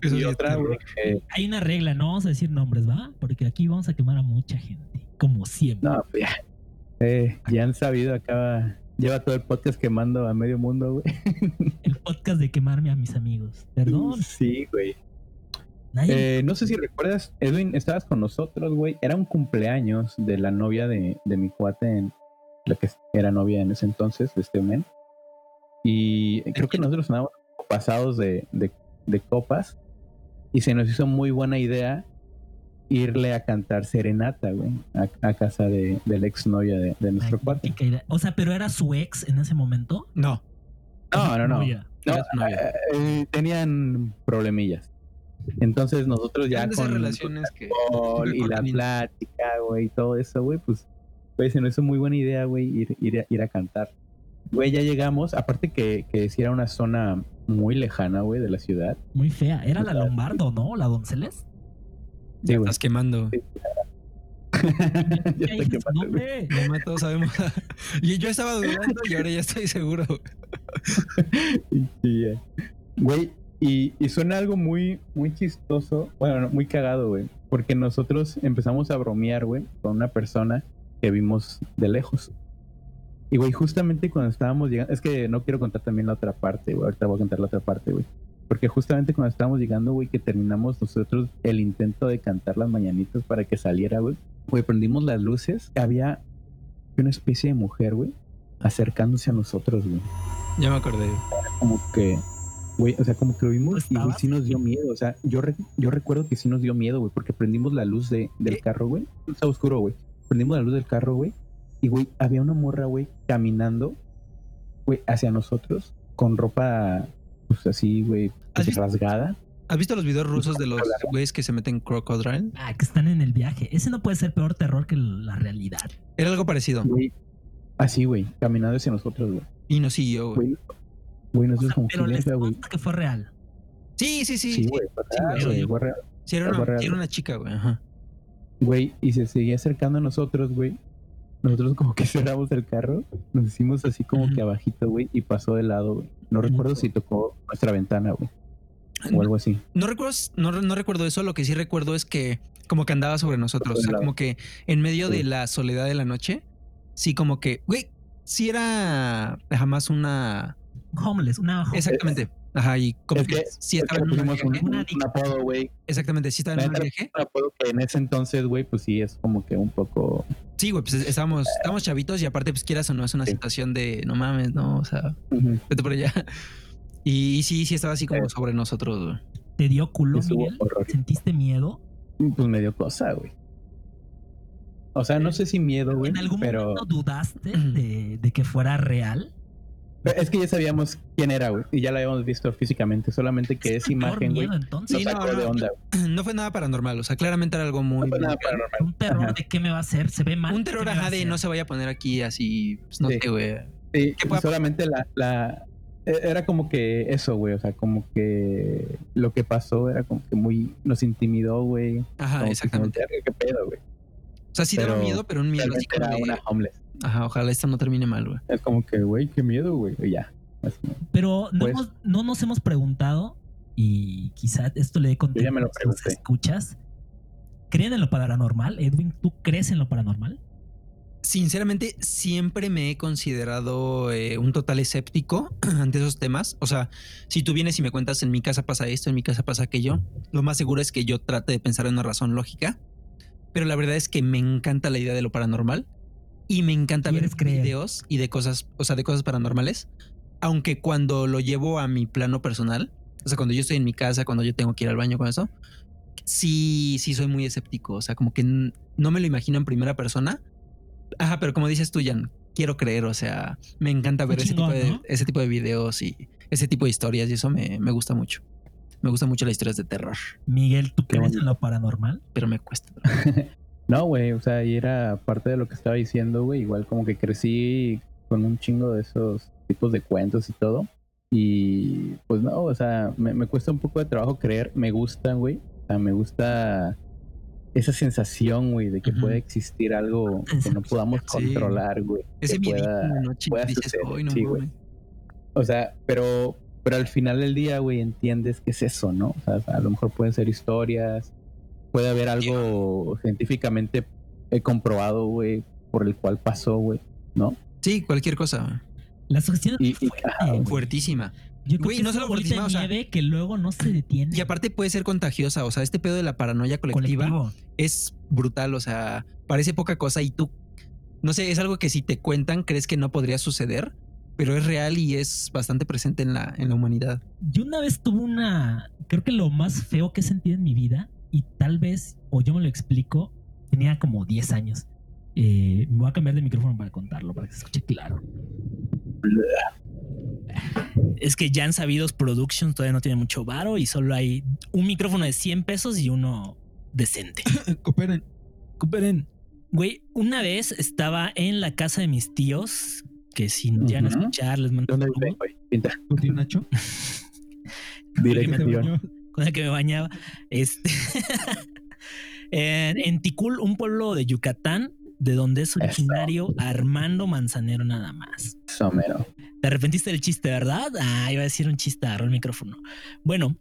Eso y sí es otra, güey, que- Hay una regla, no vamos a decir nombres, ¿va? Porque aquí vamos a quemar a mucha gente, como siempre. no, pues ya. Eh, ya han sabido, acaba, lleva todo el podcast quemando a medio mundo, güey. El podcast de quemarme a mis amigos. Perdón, Sí, güey. Nadie. Eh, no sé si recuerdas, Edwin, estabas con nosotros, güey. Era un cumpleaños de la novia de, de mi cuate, en, la que era novia en ese entonces, de este men. Y creo que nosotros andábamos pasados de, de, de copas. Y se nos hizo muy buena idea irle a cantar serenata, güey, a, a casa de, de la ex novia de, de nuestro Ay, caída. O sea, pero era su ex en ese momento. No, No, no, no. No, era su novia. eh, tenían problemillas. Entonces nosotros ya con relaciones que. alcohol y la plática, güey, y todo eso, güey, pues, güey, se nos hizo muy buena idea, güey, ir, ir, a, ir a cantar. Güey, ya llegamos, aparte que, que sí era una zona muy lejana, güey, de la ciudad. Muy fea. Era la Lombardo, ¿no? La Donceles. Sí, güey. Estás quemando. Sí. Ya Ya güey. nombre. Ya me- todos sabemos. y yo estaba dudando y ahora ya estoy seguro. Sí, ya. Güey, y, y suena algo muy, muy chistoso, bueno, no, muy cagado, güey, porque nosotros empezamos a bromear, güey, con una persona que vimos de lejos. Y, güey, justamente cuando estábamos llegando, es que no quiero contar también la otra parte, güey, ahorita voy a contar la otra parte, güey. Porque justamente cuando estábamos llegando, güey, que terminamos nosotros el intento de cantar las mañanitas para que saliera, güey. Güey, prendimos las luces, había una especie de mujer, güey, acercándose a nosotros, güey Ya me acordé. como que, güey, o sea, como que lo vimos ¿Tú y güey, sí nos dio miedo. O sea, yo, re- yo recuerdo que sí nos dio miedo, güey, porque prendimos la luz de, del ¿Qué? carro, güey. Está oscuro, güey. Prendimos la luz del carro, güey. Y, güey, había una morra, güey, caminando, güey, hacia nosotros con ropa, pues así, güey, ¿Has pues, rasgada. ¿Has visto los videos rusos de los güeyes que se meten crocodile? Ah, que están en el viaje. Ese no puede ser peor terror que la realidad. Era algo parecido. Güey, así, güey, caminando hacia nosotros, güey. Y nos siguió, güey. Güey, güey, O sea, como pero les que fue real. Sí, sí, sí. Sí, Sí, güey, fue Sí, real, yo- fue real. Sí, era, una, real, sí era una chica, güey. Ajá. Güey, y se seguía acercando a nosotros, güey. Nosotros como que cerramos el carro, nos hicimos así como Ujú. que abajito, güey, y pasó de lado, güey. No recuerdo si tocó nuestra ventana, güey. O algo así. No recuerdo, no, no recuerdo eso. Lo que sí recuerdo es que como que andaba sobre nosotros. O sea, como que en medio de Sí. la soledad de la noche, sí, como que, güey, sí era jamás una. Homeless, una homeless. Exactamente. Ajá, y como Es que, que, sí es estaba que en un un, un apodo, güey. Exactamente, sí estaba en un viaje. Un apodo que en ese entonces, güey, pues sí es como que un poco. Sí, güey, pues estábamos, estábamos chavitos y aparte, pues quieras o no, es una Sí. situación de no mames, no, o sea, Ujú. vete por allá. Y, sí, sí estaba así como Eh. sobre nosotros, güey. ¿Te dio culo, Miguel? ¿Sentiste miedo? Pues me dio cosa, güey. O sea, no sé si miedo, güey, ¿En algún pero momento dudaste de, de que fuera real? Es que ya sabíamos quién era, güey, y ya la habíamos visto físicamente, solamente que esa imagen, güey. Sí, no, no. No fue nada paranormal, o sea, claramente era algo muy. No fue nada paranormal. Un terror Ajá. de qué me va a hacer, se ve mal. Un ¿qué terror ajá de no se vaya a poner aquí así, pues, no Sí. sé, güey. Sí, ¿Qué pueda- solamente la, la e- era como que eso, güey, o sea, como que lo que pasó era como que muy nos intimidó, güey. Ajá, Como exactamente. dijimos, "Verga, ¿Qué pedo, güey? O sea, sí daba Pero miedo, pero un miedo así como era de, una homeless. Ajá, ojalá esto no termine mal, güey. Es como que, güey, qué miedo, güey. Y ya. así. Pero no, Pues- hemos- no nos hemos preguntado, y quizá esto le dé contexto ya me lo a los pregunté. escuchas. ¿Creen en lo paranormal? Edwin, ¿tú crees en lo paranormal? Sinceramente, siempre me he considerado eh, un total escéptico ante esos temas. O sea, si tú vienes y me cuentas en mi casa pasa esto, en mi casa pasa aquello, lo más seguro es que yo trate de pensar en una razón lógica. Pero la verdad es que me encanta la idea de lo paranormal y me encanta ver ¿Quieres creer? videos y de cosas, o sea, de cosas paranormales. Aunque cuando lo llevo a mi plano personal, o sea, cuando yo estoy en mi casa, cuando yo tengo que ir al baño con eso, sí, sí soy muy escéptico. O sea, como que no me lo imagino en primera persona. Ajá, pero como dices tú, Jan, quiero creer. O sea, me encanta ver ese, chingón, tipo de, ¿no? ese tipo de videos y ese tipo de historias y eso me, me gusta mucho. Me gustan mucho las historias de terror, Miguel, ¿tú crees en lo paranormal? pero me cuesta. No, güey, o sea, y era parte de lo que estaba diciendo, güey. Igual como que crecí con un chingo de esos tipos de cuentos y todo. Y pues no, o sea, me, me cuesta un poco de trabajo creer. Me gusta, güey. O sea, me gusta esa sensación, güey, de que puede existir algo que no podamos Sí. controlar, güey. Ese. "Ay, no Sí, güey. mames". O sea, pero, pero al final del día, güey, entiendes que es eso, ¿no? O sea, a lo mejor pueden ser historias, puede haber algo científicamente eh, comprobado, güey, por el cual pasó, güey, ¿no? Sí, cualquier cosa. La sugestión Y- es y- fuerte. güey. Fuertísima. Yo creo Güey, que no es solo fuertísima, o sea- nieve que luego no se detiene. Y aparte puede ser contagiosa. O sea, este pedo de la paranoia colectiva colectivo. es brutal. O sea, parece poca cosa y tú, no sé, es algo que si te cuentan crees que no podría suceder, pero es real y es bastante presente en la, en la humanidad. Yo una vez tuve una, creo que lo más feo que he sentido en mi vida, y tal vez, o yo me lo explico, tenía como 10 años. Eh, me voy a cambiar de micrófono para contarlo, para que se escuche claro. Es que Jan Sabidos Productions todavía no tiene mucho varo y solo hay un micrófono de 100 pesos y uno decente. Cooperen. Cooperen. Güey, una vez estaba en la casa de mis tíos, que si nos llegan a escuchar, les mando ¿Dónde un vive, güey? Pinta. ¿Tu tío Nacho? Dirección. con el que me bañaba. Este en, en Ticul, un pueblo de Yucatán, de donde es originario Armando Manzanero nada más. Somero. Te arrepentiste del chiste, ¿verdad? Ah, iba a decir un chiste, agarró el micrófono. Bueno,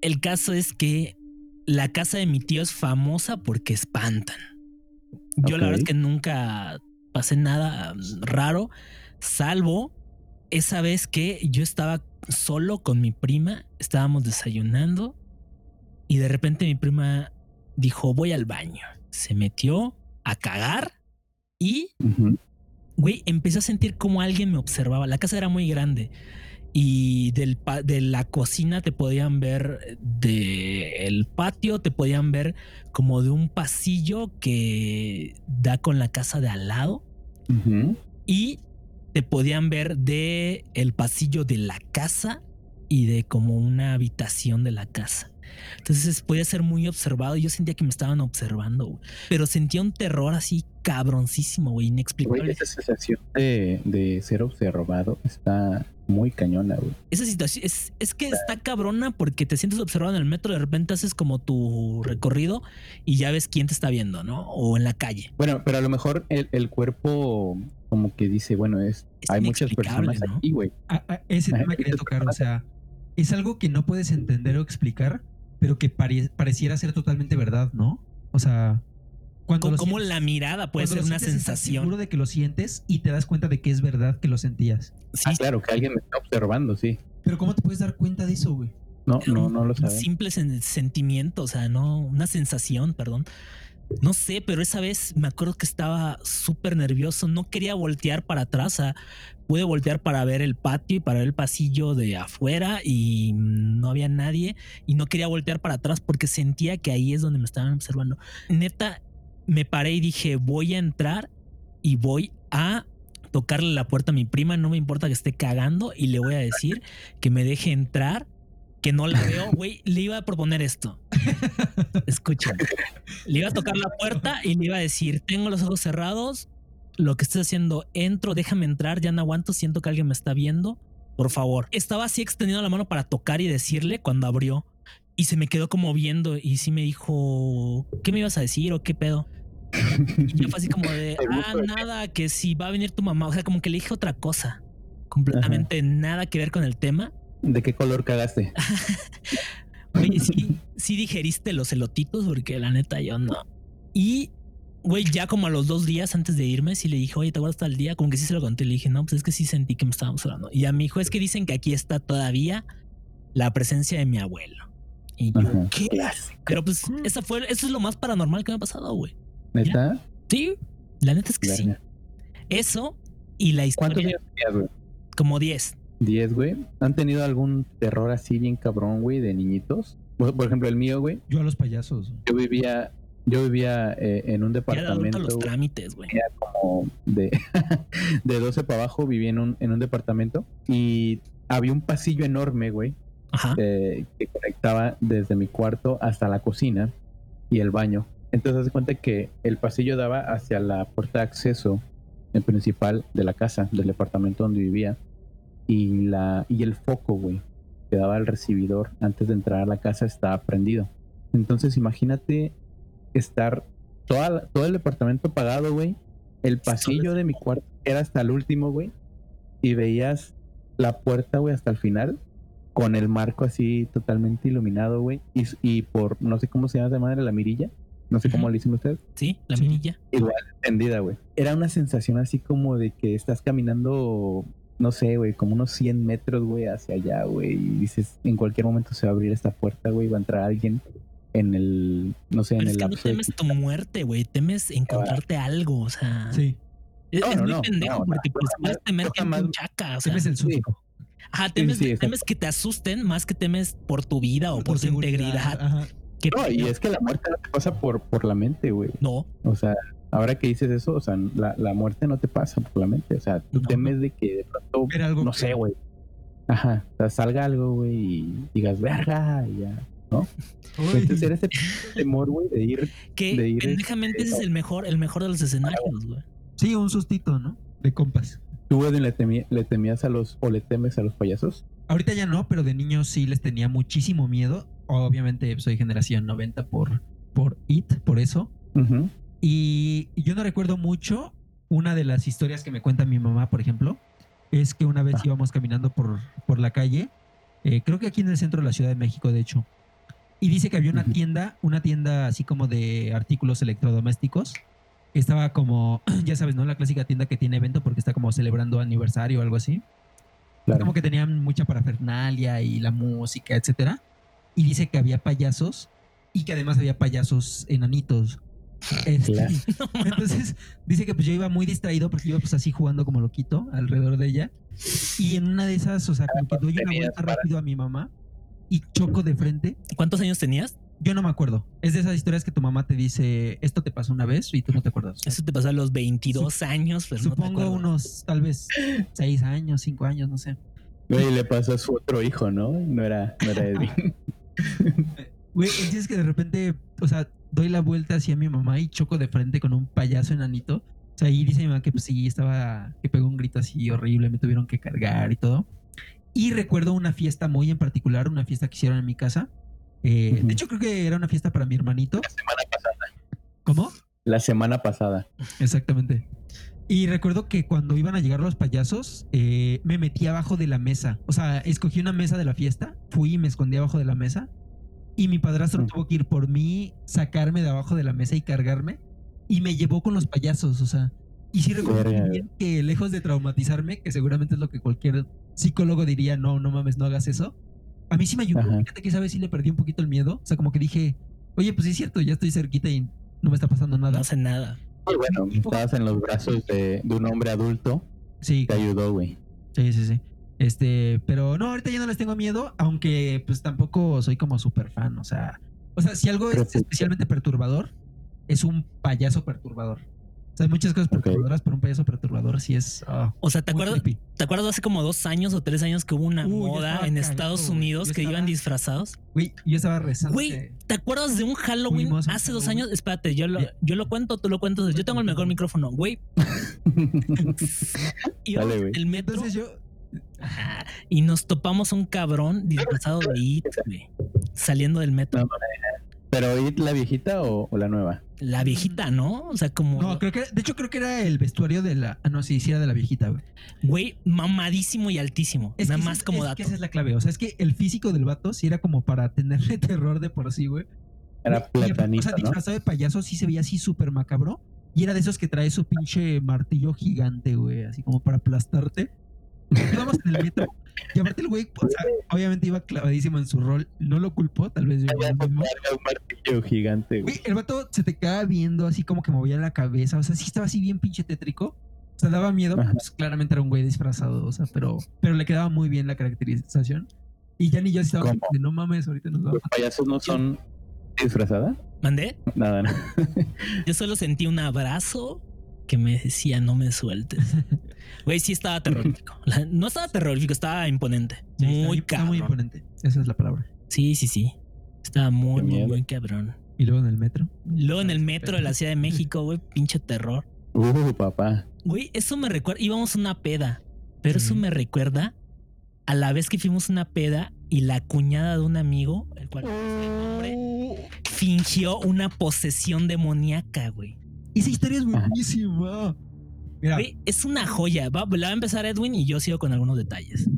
el caso es que la casa de mi tío es famosa porque espantan. Yo la verdad es que nunca pasé nada raro, salvo esa vez que yo estaba solo con mi prima, estábamos desayunando y de repente mi prima dijo, voy al baño. Se metió a cagar y güey, empecé a sentir como alguien me observaba. La casa era muy grande y del de la cocina te podían ver del patio, te podían ver como de un pasillo que da con la casa de al lado y te podían ver de el pasillo de la casa y de como una habitación de la casa. Entonces podía ser muy observado y yo sentía que me estaban observando, pero sentía un terror así cabroncísimo, güey, inexplicable. esa sensación de, de ser observado está muy cañona, güey. Esa situación es, es que está cabrona porque te sientes observado en el metro, de repente haces como tu recorrido y ya ves quién te está viendo, ¿no? O en la calle. Bueno, pero a lo mejor el, el cuerpo como que dice, bueno, es, Es hay muchas personas ¿no? aquí, güey. A- a- ese tema quería tocar, o sea, es algo que no puedes entender o explicar, pero que pare- pareciera ser totalmente verdad, ¿no? O sea, cuando Como, lo como sientes- la mirada puede ser una estás sensación. Seguro de que lo sientes y te das cuenta de que es verdad que lo sentías. Sí, Ah, claro, que alguien me está observando, sí. Pero ¿cómo te puedes dar cuenta de eso, güey? No, no, no lo Un saben. simple sen- sentimiento, o sea, no, una sensación, perdón. No sé, pero esa vez me acuerdo que estaba súper nervioso. No quería voltear para atrás. sea, pude voltear para ver el patio y para ver el pasillo de afuera y no había nadie. Y no quería voltear para atrás porque sentía que ahí es donde me estaban observando. Neta, me paré y dije, voy a entrar y voy a tocarle la puerta a mi prima. No me importa que esté cagando y le voy a decir que me deje entrar que no la veo, güey, le iba a proponer esto. Escucha. Le iba a tocar la puerta y le iba a decir, tengo los ojos cerrados, lo que estoy haciendo, entro, déjame entrar, ya no aguanto, siento que alguien me está viendo, por favor. Estaba así extendiendo la mano para tocar y decirle cuando abrió y se me quedó como viendo y sí me dijo, ¿qué me ibas a decir o qué pedo? Y yo fue así como de, ah, nada, que si va a venir tu mamá, o sea, como que le dije otra cosa, completamente nada que ver con el tema. ¿De qué color cagaste? Oye, sí, sí digeriste los elotitos, porque la neta yo no. Y, güey, ya como a los dos días antes de irme, sí le dije, oye, ¿te acuerdas tal día? Como que sí se lo conté. Le dije, no, pues es que sí sentí que me estábamos hablando. Y a mi hijo es que dicen que aquí está todavía la presencia de mi abuelo. Y yo, Ajá. ¿qué? Pero pues, esa fue, eso es lo más paranormal que me ha pasado, güey. ¿Neta? Sí, la neta es que sí. Eso y la ¿Cuántos historia, años tenías, güey? como 10. ¿Diez, güey? ¿Han tenido algún terror así bien cabrón, güey, de niñitos? Por, ejemplo, el mío, güey. Yo a los payasos. Yo vivía, yo vivía eh, en un Ya de departamento los trámites, güey. era como de, de 12 para abajo, vivía en un, en un departamento y había un pasillo enorme, güey, Ajá. eh, que conectaba desde mi cuarto hasta la cocina y el baño. Entonces, se cuenta que el pasillo daba hacia la puerta de acceso el principal de la casa, del departamento donde vivía. Y, la, y el foco, güey, que daba al recibidor antes de entrar a la casa estaba prendido. Entonces, imagínate estar toda, todo el departamento apagado, güey. El pasillo de mi cuarto era hasta el último, güey. Y veías la puerta, güey, hasta el final. Con el marco así totalmente iluminado, güey. Y, y por, no sé cómo se llama esa madre, la mirilla. No sé cómo le dicen ustedes. Sí, la mirilla. Igual, encendida, güey. Era una sensación así como de que estás caminando, no sé, güey, como unos 100 metros, güey, hacia allá, güey. Y dices, en cualquier momento se va a abrir esta puerta, güey, va a entrar alguien en el, no sé, en Pero es el que no lapso de temes tu muerte, güey. Temes encontrarte algo, o sea. Sí. Es, No, es no, muy no, pendejo no, porque no, pues no, puedes temer gente jamás- un chaca, o sea. Temes el susto. Ajá, temes, sí, exacto. temes que te asusten más que temes por tu vida o por, tu seguridad, integridad. ajá. ¿Qué No, y es que la muerte no te pasa por, por la mente, güey. No, O sea, ahora que dices eso, o sea, la, la muerte no te pasa por la mente. O sea, tú No. temes de que de pronto, algo no que- sé, güey. Ajá, o sea, salga algo, güey, y digas, verga, y ya, ¿no? Entonces era ese temor, güey, de ir que De ir, pendejamente ese es este, el mejor, el mejor de los escenarios, güey. Sí, un sustito, ¿no? De compas. ¿Tú, güey, le, temí- le temías a los, o le temes a los payasos? Ahorita ya no, pero de niño sí les tenía muchísimo miedo. Obviamente soy generación 90 por, por IT, por eso. Ujú. Y yo no recuerdo mucho. Una de las historias que me cuenta mi mamá, por ejemplo, es que una vez Ah. íbamos caminando por, por la calle, eh, creo que aquí en el centro de la Ciudad de México, de hecho, y dice que había una tienda, una tienda así como de artículos electrodomésticos. Estaba como, ya sabes, ¿no? La clásica tienda que tiene evento porque está como celebrando aniversario o algo así. Claro. Como que tenían mucha parafernalia y la música, etcétera. Y dice que había payasos y que además había payasos enanitos. Este, Claro. entonces dice que pues yo iba muy distraído porque iba pues así jugando como loquito alrededor de ella. Y en una de esas, o sea, como que doy una vuelta rápido a mi mamá y choco de frente. ¿Cuántos años tenías? Yo no me acuerdo. Es de esas historias que tu mamá te dice, esto te pasó una vez y tú no te acuerdas. Eso te pasó a los 22 años, pero no te Supongo unos tal vez seis años, cinco años, no sé. Güey, le pasó a su otro hijo, ¿no? No era, no era Eddie. Güey, entiendes que de repente, o sea, doy la vuelta hacia mi mamá y choco de frente con un payaso enanito. O sea, y dice mi mamá que pues sí, estaba, que pegó un grito así horrible, me tuvieron que cargar y todo. Y recuerdo una fiesta muy en particular, una fiesta que hicieron en mi casa. Eh. De hecho, creo que era una fiesta para mi hermanito. La semana pasada. ¿Cómo? La semana pasada. Exactamente. Y recuerdo que cuando iban a llegar los payasos, eh, me metí abajo de la mesa. O sea, escogí una mesa de la fiesta, fui y me escondí abajo de la mesa. Y mi padrastro tuvo que ir por mí, sacarme de abajo de la mesa y cargarme y me llevó con los payasos, o sea, y sí recuerdo que lejos de traumatizarme, que seguramente es lo que cualquier psicólogo diría, no, no mames, no hagas eso, a mí sí me ayudó, Ajá. fíjate que esa vez sí le perdí un poquito el miedo, o sea, como que dije, oye, pues sí es cierto, ya estoy cerquita y no me está pasando nada. No hace nada. Y bueno, estabas en los brazos de, de un hombre adulto. Sí, Te ayudó, güey. Sí, sí, sí. Este, pero no, ahorita ya no les tengo miedo, aunque pues tampoco soy como súper fan, o sea, o sea, si algo es especialmente perturbador, es un payaso perturbador. O sea, hay muchas cosas perturbadoras, pero un payaso perturbador sí es... ah, O sea, ¿te acuerdas. ¿te acuerdas hace como dos años o tres años que hubo una moda en Estados. Unidos que iban disfrazados? Güey, yo estaba rezando. Güey, ¿te acuerdas de un Halloween Fuimos hace dos años? Espérate, yo lo, yo lo cuento, tú lo cuentas. Yo tengo el mejor micrófono, güey. Íbamos Dale, güey. el metro Entonces yo... ajá, y nos topamos un cabrón disfrazado de It, güey, saliendo del metro. No, ¿Pero It la viejita o, o la nueva? La viejita, ¿no? O sea, como, No, creo que... De hecho, creo que era el vestuario de la... Ah, no, sí, sí era de la viejita, güey. güey, mamadísimo y altísimo. Es Nada que más esa- como es dato. que esa es la clave. O sea, es que el físico del vato sí era como para tenerle terror de por sí, güey. Era platanito, O sea, ¿no? disfrazado de payaso sí se veía así súper macabro. Y era de esos que trae su pinche martillo gigante, güey, así como para aplastarte. Íbamos en el metro. Y aparte el güey, o sea, obviamente iba clavadísimo en su rol. No lo culpó, tal vez yo. Un martillo gigante, güey. Güey, el vato se te quedaba viendo así como que movía la cabeza. O sea, sí estaba así bien pinche tétrico. O sea, daba miedo. Pues claramente era un güey disfrazado, o sea, pero, pero le quedaba muy bien la caracterización. Y ya ni yo estaba de no mames, ahorita nos vamos. ¿Los payasos no son disfrazada? ¿Mandé? Nada, no. Yo solo sentí un abrazo que me decía no me sueltes. Güey, sí estaba terrorífico. No estaba terrorífico, estaba imponente. Sí, está muy está muy cabrón. imponente. Esa es la palabra. Sí, sí, sí. Estaba muy, muy, muy cabrón. Y luego en el metro. Luego en el metro de la Ciudad de México, güey, pinche terror. Uh, papá. Güey, eso me recuerda, íbamos a una peda, pero eso me recuerda a la vez que fuimos a una peda y la cuñada de un amigo, el cual no sé el nombre, fingió una posesión demoníaca, güey. Esa historia es buenísima. Mira, es una joya. Va, la va a empezar Edwin y yo sigo con algunos detalles.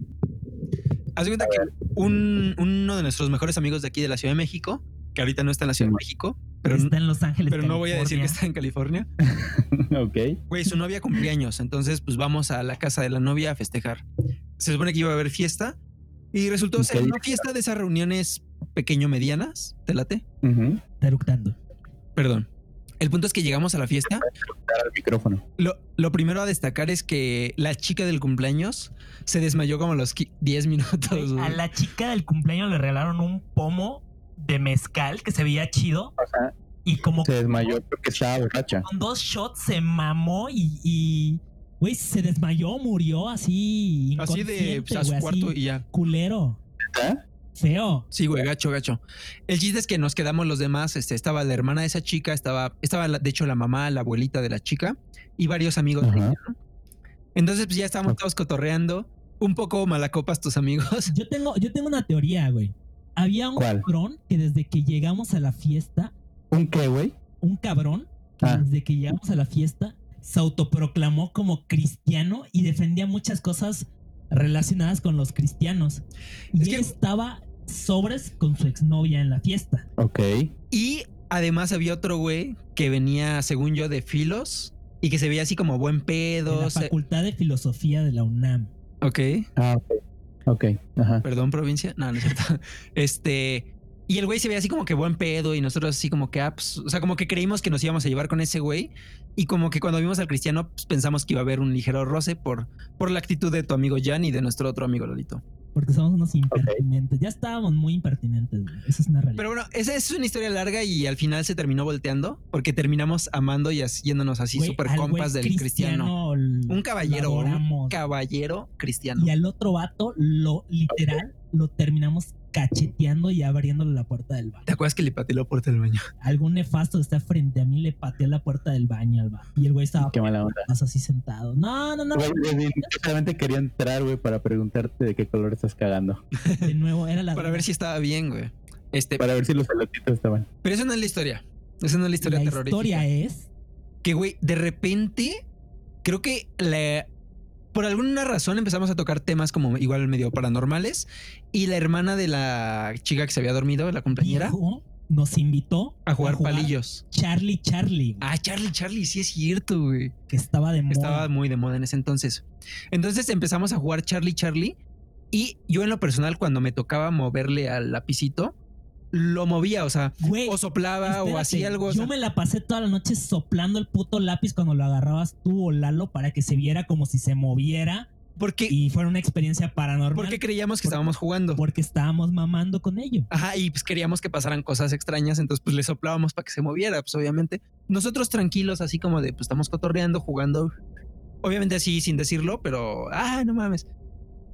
Haz de cuenta que un- uno de nuestros mejores amigos de aquí de la Ciudad de México, que ahorita no está en la Ciudad de México, pero, está en Los Ángeles. pero no voy a decir que está en California. ok. Güey, su novia cumpleaños, entonces pues vamos a la casa de la novia a festejar. Se supone que iba a haber fiesta y resultó ¿Y ser una fiesta de esas reuniones pequeño-medianas. ¿Te late? Ujú. Está eructando. Perdón. El punto es que llegamos a la fiesta. Dar al micrófono. Lo, lo primero a destacar es que la chica del cumpleaños se desmayó como a los qui- 10 minutos. Güey, a la chica del cumpleaños le regalaron un pomo de mezcal que se veía chido sea, y como se desmayó porque estaba borracha. con dos shots se mamó y, y güey, se desmayó, murió así Así de pues, a su güey, cuarto así y ya. culero, ¿Ah? Feo. Sí, güey, gacho, gacho. El chiste es que nos quedamos los demás. Este, estaba la hermana de esa chica, estaba, estaba de hecho la mamá, la abuelita de la chica y varios amigos de Ajá. ella, ¿no? Entonces, pues ya estábamos todos cotorreando. Un poco malacopas tus amigos. Yo tengo, yo tengo una teoría, güey. Había un ¿Cuál? cabrón que desde que llegamos a la fiesta, ¿Un qué, güey? un cabrón que Ah. desde que llegamos a la fiesta se autoproclamó como cristiano y defendía muchas cosas relacionadas con los cristianos. Y Es él que- estaba sobres con su exnovia en la fiesta. Ok. Y además había otro güey que venía, según yo, de filos y que se veía así como buen De pedo. la se- Facultad de Filosofía de la UNAM. Ok. Ah, ok. Ok. Ajá. Perdón, provincia. No, no es cierto. Este. Y el güey se veía así como que buen pedo y nosotros así como que, ah, pues, o sea, como que creímos que nos íbamos a llevar con ese güey y como que cuando vimos al cristiano pues, pensamos que iba a haber un ligero roce por, por la actitud de tu amigo Jan y de nuestro otro amigo Lolito. Porque somos unos impertinentes. Ya estábamos muy impertinentes, güey. Esa es una realidad. Pero bueno, esa es una historia larga y al final se terminó volteando porque terminamos amando y haciéndonos así súper compas del cristiano. Un caballero, un caballero cristiano. Y al otro vato, lo literal, lo terminamos cacheteando y abriéndole la puerta del baño. ¿Te acuerdas que le pateé la puerta del baño? Algún nefasto está frente a mí, le pateó la puerta del baño al vato. Y el güey estaba Qué mala onda. más así sentado. No, no, no. Solamente quería entrar, güey, para preguntarte de qué color estás cagando. De nuevo, era la. Para ver si estaba bien, güey. Este, Para ver si los elotitos estaban. pero esa no es la historia. Esa no es la historia la terrorífica. historia es. que, güey, de repente, creo que la, por alguna razón empezamos a tocar temas como igual medio paranormales y la hermana de la chica que se había dormido, la compañera, nos invitó a jugar palillos. Charlie Charlie, güey, Ah, Charlie, Charlie, sí es cierto, güey. que estaba de moda. Estaba muy de moda en ese entonces. Entonces empezamos a jugar Charlie Charlie y yo en lo personal cuando me tocaba moverle al lapicito, lo movía, o sea, Güey, o soplaba o hacía algo. o Yo me la pasé toda la noche soplando el puto lápiz cuando lo agarrabas tú o Lalo para que se viera como si se moviera porque, y fuera una experiencia paranormal. porque creíamos que estábamos jugando. Porque estábamos mamando con ello. Ajá, y pues queríamos que pasaran cosas extrañas, entonces pues le soplábamos para que se moviera, pues obviamente. Nosotros tranquilos, así como de, pues estamos cotorreando, jugando. Obviamente así sin decirlo, pero, ah, no mames.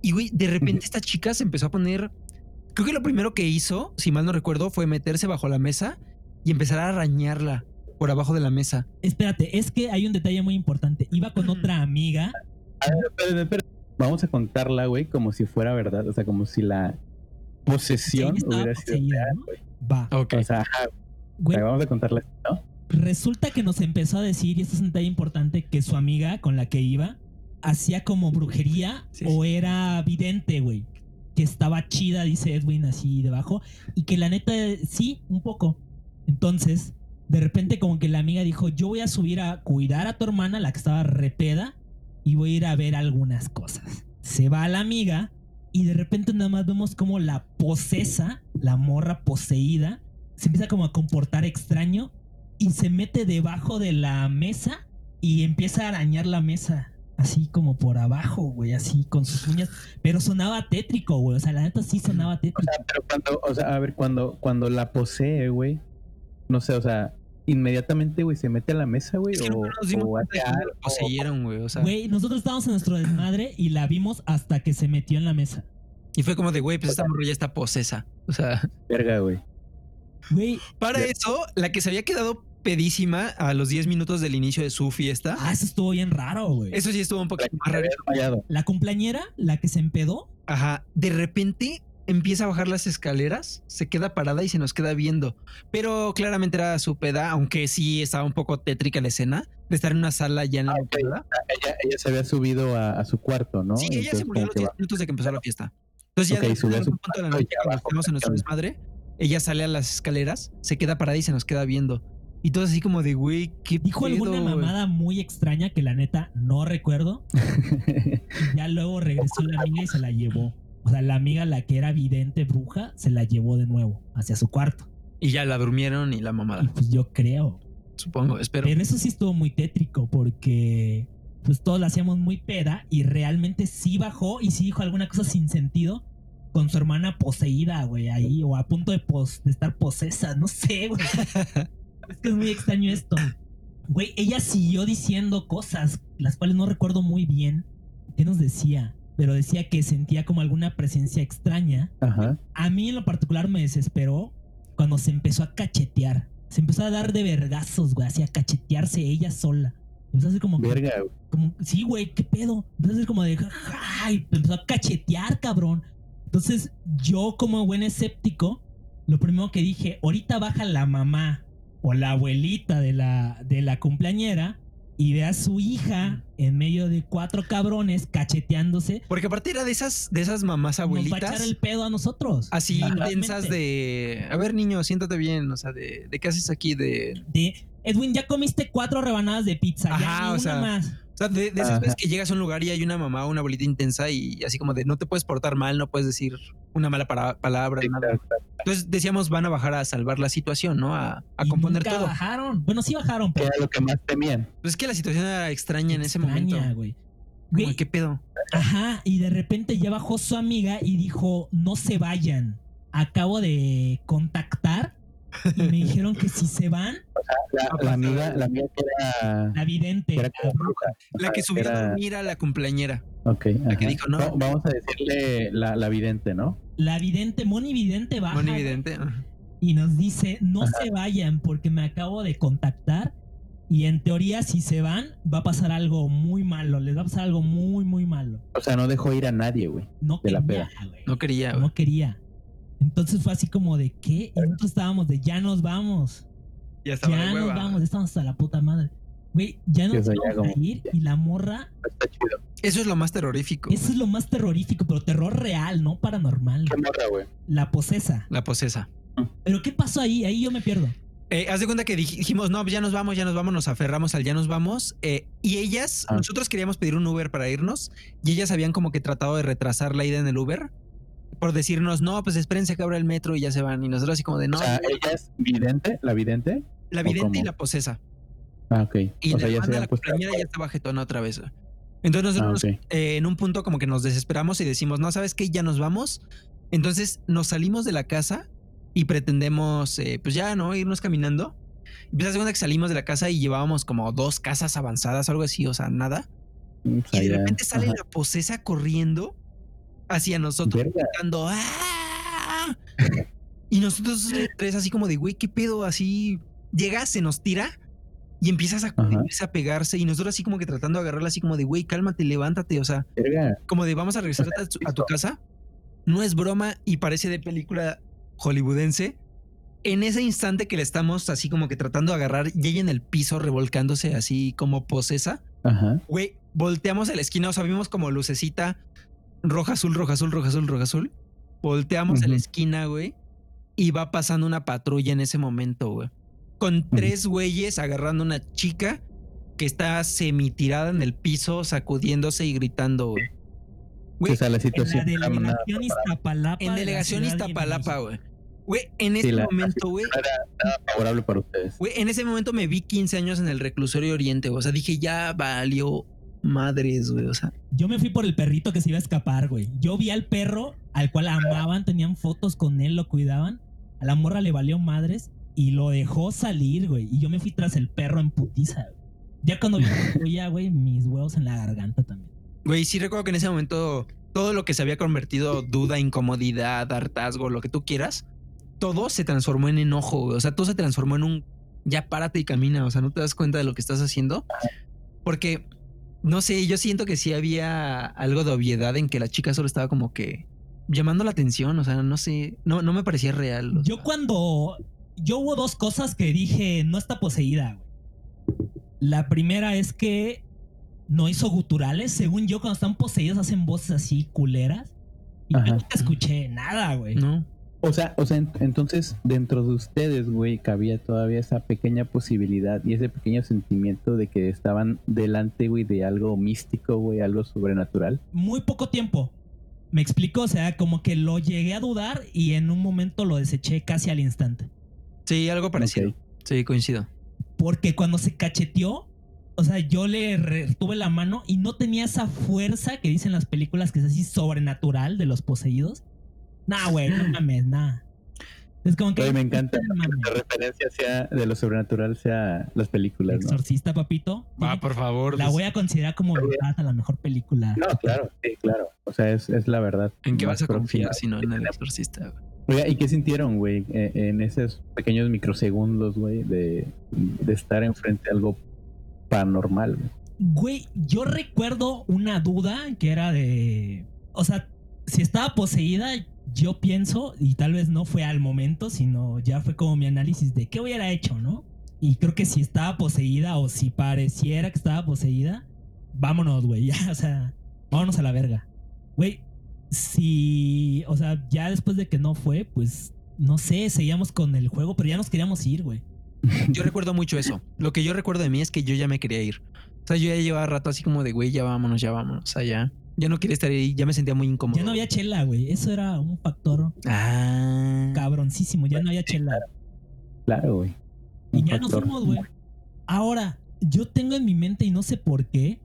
Y güey, de repente esta chica se empezó a poner, creo que lo primero que hizo, si mal no recuerdo, fue meterse bajo la mesa y empezar a arañarla por abajo de la mesa. Espérate, es que hay un detalle muy importante. Iba con otra amiga. Espérate, espérate. Vamos a contarla, güey, como si fuera verdad. O sea, como si la posesión estaba hubiera sido poseída, real. Va. Ok. O sea, Güey, vamos a contarla, ¿no? resulta que nos empezó a decir, y esto es un detalle importante, que su amiga con la que iba hacía como brujería Sí, o era vidente, güey. Que estaba chida, dice Edwin, así debajo. Y que la neta, sí, un poco. Entonces, de repente, como que la amiga dijo: Yo voy a subir a cuidar a tu hermana, la que estaba repeda, y voy a ir a ver algunas cosas. Se va la amiga, y de repente nada más vemos como la posesa, la morra poseída, se empieza como a comportar extraño y se mete debajo de la mesa y empieza a arañar la mesa. Así como por abajo, güey, así con sus uñas. Pero sonaba tétrico, güey. O sea, la neta sí sonaba O tétrico. sea, pero cuando, o sea, a ver, cuando, cuando la posee, güey, no sé, o sea, inmediatamente, güey, se mete a la mesa, güey, Es que o, no nos dimos o la poseyeron, güey. O sea, Güey, nosotros estábamos en nuestro desmadre y la vimos hasta que se metió en la mesa. y fue como de, güey, pues esta morra ya está posesa. O sea, Verga, güey. Güey, para eso, la que se había quedado pedísima a los 10 minutos del inicio de su fiesta, ah, eso estuvo bien raro, güey. eso sí estuvo un poquito más raro. La cumpleañera, la que se empedó, Ajá, de repente empieza a bajar las escaleras, se queda parada y se nos queda viendo. Pero claramente era su peda, aunque sí estaba un poco tétrica la escena de estar en una sala ya en la Ah, peda. Ella, ella se había subido a, a su cuarto, ¿no? Sí, ella se murió a los que 10 va- minutos de que empezó la fiesta. Entonces ya Ok, de subió a su punto de la noche, ya cuando estamos en nuestro desmadre, ella sale a las escaleras, se queda parada y se nos queda viendo. Y todo así como de, güey, ¿qué dijo pedo, alguna mamada muy extraña que la neta no recuerdo. Y ya luego regresó la amiga y se la llevó. O sea, la amiga, la que era vidente bruja, se la llevó de nuevo hacia su cuarto. Y ya la durmieron y la Y mamada, pues yo creo. supongo, espero. Pero eso sí estuvo muy tétrico porque pues todos la hacíamos muy peda y realmente sí bajó y sí dijo alguna cosa sin sentido con su hermana poseída, güey, ahí o a punto de, pos- de estar posesa, no sé, güey. es que es muy extraño esto. Güey, ella siguió diciendo cosas, las cuales no recuerdo muy bien. ¿Qué nos decía? Pero decía que sentía como alguna presencia extraña Ajá. a mí en lo particular me desesperó cuando se empezó a cachetear. Se empezó a dar de vergazos, güey, así a cachetearse ella sola. Empezó a hacer como, Verga, güey. como sí, güey, qué pedo. Empezó a hacer como de, ay, empezó a cachetear, cabrón. Entonces, yo como buen escéptico, lo primero que dije, ahorita baja la mamá o la abuelita de la, de la cumpleañera y ve a su hija en medio de cuatro cabrones cacheteándose. Porque aparte era de esas, de esas mamás Nos va a abuelitas. echar el pedo a nosotros. así intensas de, a ver niño, siéntate bien, o sea, de, de qué haces aquí, de, de Edwin, ya comiste cuatro rebanadas de pizza, Ajá, ya o una sea, más. O sea, de, de esas Ajá. veces que llegas a un lugar y hay una mamá o una abuelita intensa y así como de no te puedes portar mal, no puedes decir una mala para- palabra, Sí, nada. claro, claro. Entonces decíamos van a bajar a salvar la situación, ¿no? A, a Y componer nunca todo. bajaron. Bueno, sí bajaron, pero era lo que más temían. Pues es que la situación era extraña en ese momento. extraña, güey. Como, ¿Qué pedo? Ajá, y de repente ya bajó su amiga y dijo, no se vayan. Acabo de contactar y me dijeron que si se van, La, la amiga, la amiga que era, la vidente, que era la bruja. La que subió a era- dormir a la cumpleañera. Ok, que ajá. dijo, no. Va- Vamos a decirle la, la vidente, ¿no? la vidente, Moni Vidente baja Muy evidente. y nos dice, no se vayan porque me acabo de contactar y en teoría si se van va a pasar algo muy malo, les va a pasar algo muy, muy malo. O sea, no dejó ir a nadie, güey. No De la quería, güey. No quería. güey. No quería. Entonces fue así como de ¿qué? Y nosotros estábamos de ya nos vamos. Ya estaba Ya de nos hueva. vamos, estamos hasta la puta madre. Güey, ya nos ya íbamos a ir y la morra. Está chido. Eso es lo más terrorífico. Eso es lo más terrorífico, pero terror real, no paranormal. ¿Qué morra, güey? La posesa. La posesa. Pero ¿qué pasó ahí? Ahí yo me pierdo. Eh, haz de cuenta que dij- dijimos, no, pues ya nos vamos, ya nos vamos, nos aferramos al ya nos vamos. eh, y ellas, Ah. nosotros queríamos pedir un Uber para irnos y ellas habían como que tratado de retrasar la ida en el Uber por decirnos, no, pues espérense que abra el metro y ya se van. Y nosotros así como de, no, O sea, ella es vidente, la vidente. la ¿o vidente y la posesa. Ah, ok. Y o la sea, ya se la compañera ya estaba jetona otra vez. Entonces nosotros Ah, nos- ok. eh, en un punto como que nos desesperamos y decimos, no, ¿sabes qué? Ya nos vamos. Entonces nos salimos de la casa y pretendemos, eh, pues ya, ¿no? Irnos caminando. Y pues hace cuenta que salimos de la casa y llevábamos como dos casas avanzadas, algo así, o sea, nada. Mm, o sea, Y de ya- repente sale ajá. la posesa corriendo hacia nosotros, Verga. gritando, ¡ah! Y nosotros tres así como de, güey, ¿qué pedo? Así llega, se nos tira y empieza a pegarse. Y nosotros así como que tratando de agarrarla así como de, güey, cálmate, levántate. O sea, como de, vamos a regresar a tu, a tu casa. No es broma y parece de película hollywoodense. En ese instante que le estamos así como que tratando de agarrar y ella en el piso revolcándose así como posesa. Güey, volteamos a la esquina, o sea, vimos como lucecita roja, azul, roja, azul, roja, azul, roja, azul. Volteamos a la esquina, güey, y va pasando una patrulla en ese momento, güey. Con tres güeyes agarrando una chica que está semitirada en el piso, sacudiéndose y gritando, güey. Güey, o sea, la En situación. la una- delegación Iztapalapa. en delegación de Iztapalapa, güey. Güey, en Sí, ese la- momento, güey, era favorable para ustedes. güey, en ese momento me vi 15 años en el reclusorio Oriente, güey. O sea, dije, ya valió madres, güey. O sea, Yo me fui por el perrito que se iba a escapar, güey. Yo vi al perro al cual amaban, tenían fotos con él, lo cuidaban. A la morra le valió madres y lo dejó salir, güey. Y yo me fui tras el perro en putiza, güey. Ya cuando vi patrulla, güey, mis huevos en la garganta también. Güey, sí recuerdo que en ese momento todo lo que se había convertido duda, incomodidad, hartazgo, lo que tú quieras, todo se transformó en enojo, güey. O sea, todo se transformó en un ya párate y camina. O sea, no te das cuenta de lo que estás haciendo. Porque, no sé, yo siento que sí había algo de obviedad en que la chica solo estaba como que llamando la atención. O sea, no sé, no, no me parecía real. Yo sea. cuando. Yo hubo dos cosas que dije, no está poseída, güey. La primera es que no hizo guturales. Según yo, cuando están poseídos hacen voces así culeras. Y yo Ajá. nunca escuché nada, güey. No. O sea, o sea, ent- entonces dentro de ustedes, güey, cabía todavía esa pequeña posibilidad y ese pequeño sentimiento de que estaban delante, güey, de algo místico, güey, algo sobrenatural. Muy poco tiempo. Me explico, o sea, como que lo llegué a dudar y en un momento lo deseché casi al instante. Sí, algo parecido. Ok. Sí, coincido. Porque cuando se cacheteó, o sea, yo le retuve la mano y no tenía esa fuerza que dicen las películas que es así sobrenatural de los poseídos. Nah, güey, no mames, nah. Es como que. Me encanta que la referencia sea de lo sobrenatural sea las películas, ¿no? Exorcista, papito. Va, por favor. La voy a considerar como verdad a la mejor película. No, claro, sí, claro. O sea, es, es la verdad. ¿En qué vas a confiar si no en el exorcista? güey? Oiga, ¿y qué sintieron, güey, eh, en esos pequeños microsegundos, güey, de, de estar enfrente a algo paranormal, güey? Güey, yo recuerdo una duda que era de. O sea, si estaba poseída, yo pienso, y tal vez no fue al momento, sino ya fue como mi análisis de qué hubiera hecho, ¿no? Y creo que si estaba poseída o si pareciera que estaba poseída, vámonos, güey, ya, o sea, vámonos a la verga. Güey, si. O sea, ya después de que no fue, pues. No sé, seguíamos con el juego, pero ya nos queríamos ir, güey. Yo recuerdo mucho eso. Lo que yo recuerdo de mí es que yo ya me quería ir. O sea, yo ya llevaba rato así como de, güey, ya vámonos, ya vámonos. O sea, ya. No quería estar ahí, ya me sentía muy incómodo. Ya no había chela, güey. Eso era un factor Ah. cabroncísimo. Ya no había chela. Claro, güey. Y ya nos factor. fuimos, güey. Ahora, yo tengo en mi mente y no sé por qué,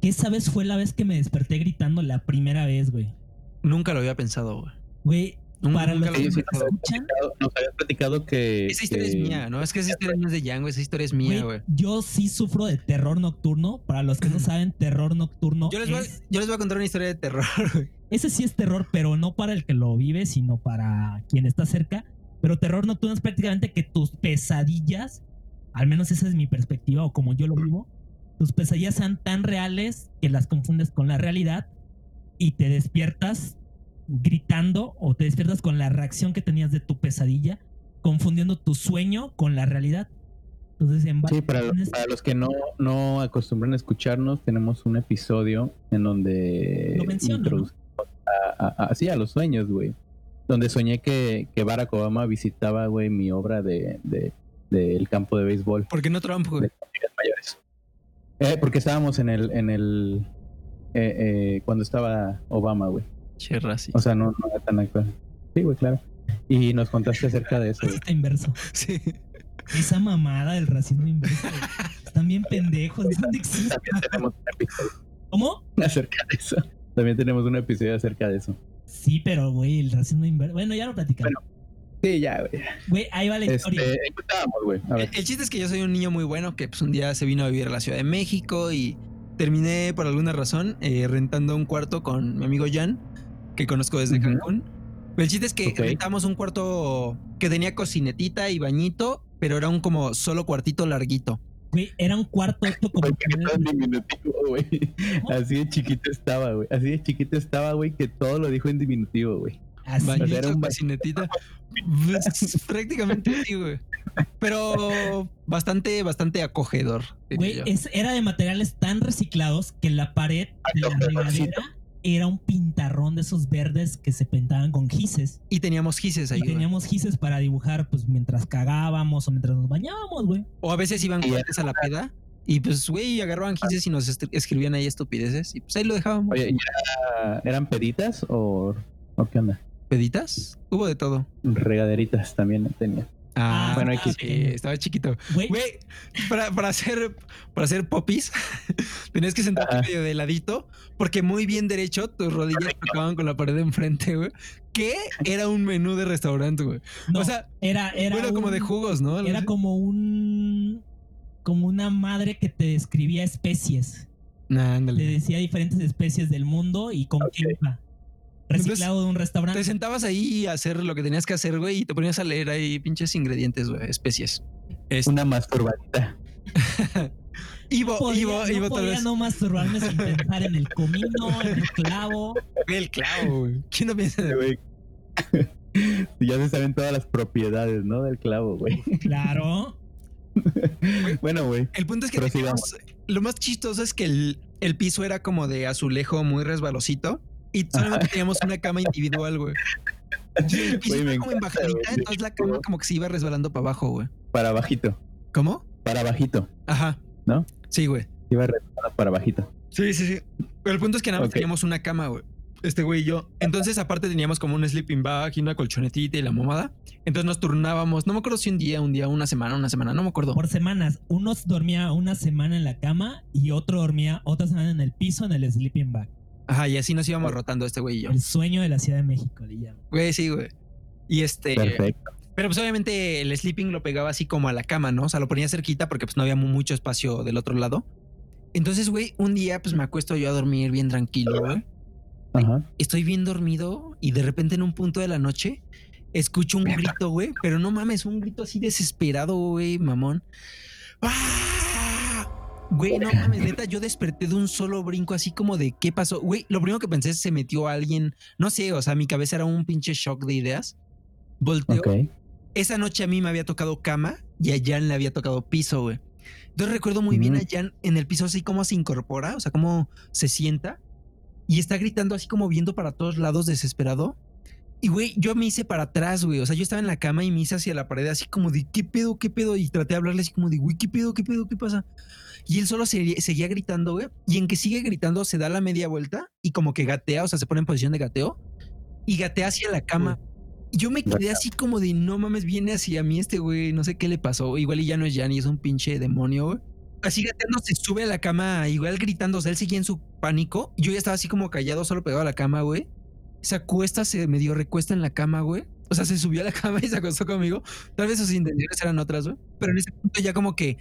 que esa vez fue la vez que me desperté gritando la primera vez, güey. Nunca lo había pensado, güey. Güey, para los lo que escuchan, Nos habías platicado que... Esa historia es mía, ¿no? Es que esa historia no es de Django, esa historia es mía, güey, yo sí sufro de terror nocturno. Para los que no saben, terror nocturno Yo les, voy a, yo les voy a contar una historia de terror, güey. ese sí es terror, pero no para el que lo vive, sino para quien está cerca. Pero terror nocturno es prácticamente que tus pesadillas, al menos esa es mi perspectiva o como yo lo vivo, tus pesadillas sean tan reales que las confundes con la realidad y te despiertas gritando o te despiertas con la reacción que tenías de tu pesadilla, confundiendo tu sueño con la realidad. Entonces, en Sí, para, para los que no, no acostumbran a escucharnos, tenemos un episodio en donde Lo menciona, ¿no? introducimos a, a- a- sí, a los sueños, güey. Donde soñé que, que Barack Obama visitaba, güey, mi obra de, de, del campo de béisbol. ¿Por qué no Trump, güey? de mayores. Eh, porque estábamos en el, en el, eh, eh, cuando estaba Obama, güey. Che. O sea, no, no era tan actual. Sí, güey, claro. Y nos contaste acerca de eso. Racista inverso. Sí. Esa mamada del racismo inverso. güey. Están bien pendejos. ¿Dónde existe? También tenemos un episodio ¿Cómo? acerca de eso. También tenemos un episodio acerca de eso. Sí, pero, güey, el racismo inverso. Bueno, ya lo platicamos. Sí, ya, güey. Güey, ahí va la Este, historia. ¿en qué estábamos, güey? A ver. El, el chiste es que yo soy un niño muy bueno que pues un día se vino a vivir a la Ciudad de México y terminé por alguna razón eh, rentando un cuarto con mi amigo Jan, que conozco desde. Cancún. El chiste es que rentamos un cuarto que tenía cocinetita y bañito, pero era un como solo cuartito larguito. Güey, era un cuarto como. Diminutivo, güey. Así de chiquito estaba, güey. Así de chiquito estaba, güey, que todo lo dijo en diminutivo, güey. Así. Bañito, era un cocinetita. Prácticamente sí, güey. Pero bastante, bastante acogedor. Güey, es- era de materiales tan reciclados que la pared de la regadera era un pintarrón de esos verdes que se pintaban con gises. Y teníamos gises ahí. Y teníamos gises para dibujar, pues mientras cagábamos o mientras nos bañábamos, güey. O a veces iban cuates a la peda y pues, güey, agarraban gises y nos escribían ahí estupideces y pues ahí lo dejábamos. Oye, ¿y era- ¿eran peditas o, o qué onda? ¿Peditas? Hubo de todo. Regaderitas también tenía. Ah, Bueno, bueno, aquí- sí, estaba chiquito. Güey, para, para hacer para hacer popis, tenías que sentarte medio de ladito, porque muy bien derecho tus rodillas tocaban con la pared de enfrente, güey. Que era un menú de restaurante, güey. no, o sea, era, era bueno, como un- de jugos, ¿no? Era como un. Como una madre que te describía especies. Nah, Te decía diferentes especies del mundo y con qué iba. Reciclado de un Te restaurante. sentabas ahí a hacer lo que tenías que hacer, güey, y te ponías a leer ahí pinches ingredientes, güey, especies. Este, Una masturbadita. Ivo, Podía, Ivo, no Ivo tal podía vez. no masturbarme sin pensar en el comino, en el clavo. El clavo, güey. ¿Quién no piensa en güey. ya se saben todas las propiedades, ¿no? Del clavo, güey. Claro. bueno, güey. El punto es que lo más chistoso es que el, el piso era como de azulejo muy resbalosito y solamente teníamos una cama individual, güey. Y el piso Güey, como en encanta, bajadita, güey. entonces la cama como que se iba resbalando para abajo, güey. Para bajito. ¿Cómo? Para bajito. Ajá. ¿No? Sí, güey. Iba resbalando para bajito. Sí, sí, sí. Pero el punto es que nada más teníamos una cama, güey. Este güey y yo. Entonces, aparte teníamos como un sleeping bag y una colchonetita y la mamada. Entonces nos turnábamos. No me acuerdo si un día, un día, una semana, una semana, no me acuerdo. Por semanas. Uno dormía una semana en la cama y otro dormía otra semana en el piso en el sleeping bag. Ajá, y así nos íbamos rotando este güey y yo. El sueño de la Ciudad de México, le llaman. Güey, sí, güey. Y este. Perfecto. Pero pues obviamente el sleeping lo pegaba así como a la cama, ¿no? O sea, lo ponía cerquita porque pues no había mu- mucho espacio del otro lado. Entonces, güey, un día pues me acuesto yo a dormir bien tranquilo, güey. Ajá. Estoy bien dormido y de repente en un punto de la noche escucho un grito, güey. Pero no mames, un grito así desesperado, güey, mamón. ¡Ah! Güey, no mames, neta, yo desperté de un solo brinco así como de ¿qué pasó? Güey, lo primero que pensé es se metió alguien, no sé, o sea, mi cabeza era un pinche shock de ideas. Volteo Ok. esa noche a mí me había tocado cama y a Jan le había tocado piso, güey. Entonces recuerdo muy bien a Mm. Jan en el piso así como se incorpora, o sea, como se sienta y está gritando así como viendo para todos lados desesperado. Y güey, yo me hice para atrás, güey. O sea, yo estaba en la cama y me hice hacia la pared así como de ¿qué pedo, qué pedo? Y traté de hablarle así como de güey, ¿qué pedo, qué pedo, qué pasa? Y él solo se- seguía gritando, güey. Y en que sigue gritando se da la media vuelta y como que gatea, o sea, se pone en posición de gateo y gatea hacia la cama. Y Yo me quedé así como de no mames, viene hacia mí este güey, no sé qué le pasó. Igual y ya no es Jan y es un pinche demonio, güey. Así gateando se sube a la cama, igual gritando, o sea, él seguía en su pánico. Yo ya estaba así como callado, solo pegado a la cama, güey. Se acuesta, se medio recuesta en la cama, güey. O sea, se subió a la cama y se acostó conmigo. Tal vez sus intenciones eran otras, güey. Pero en ese punto ya como que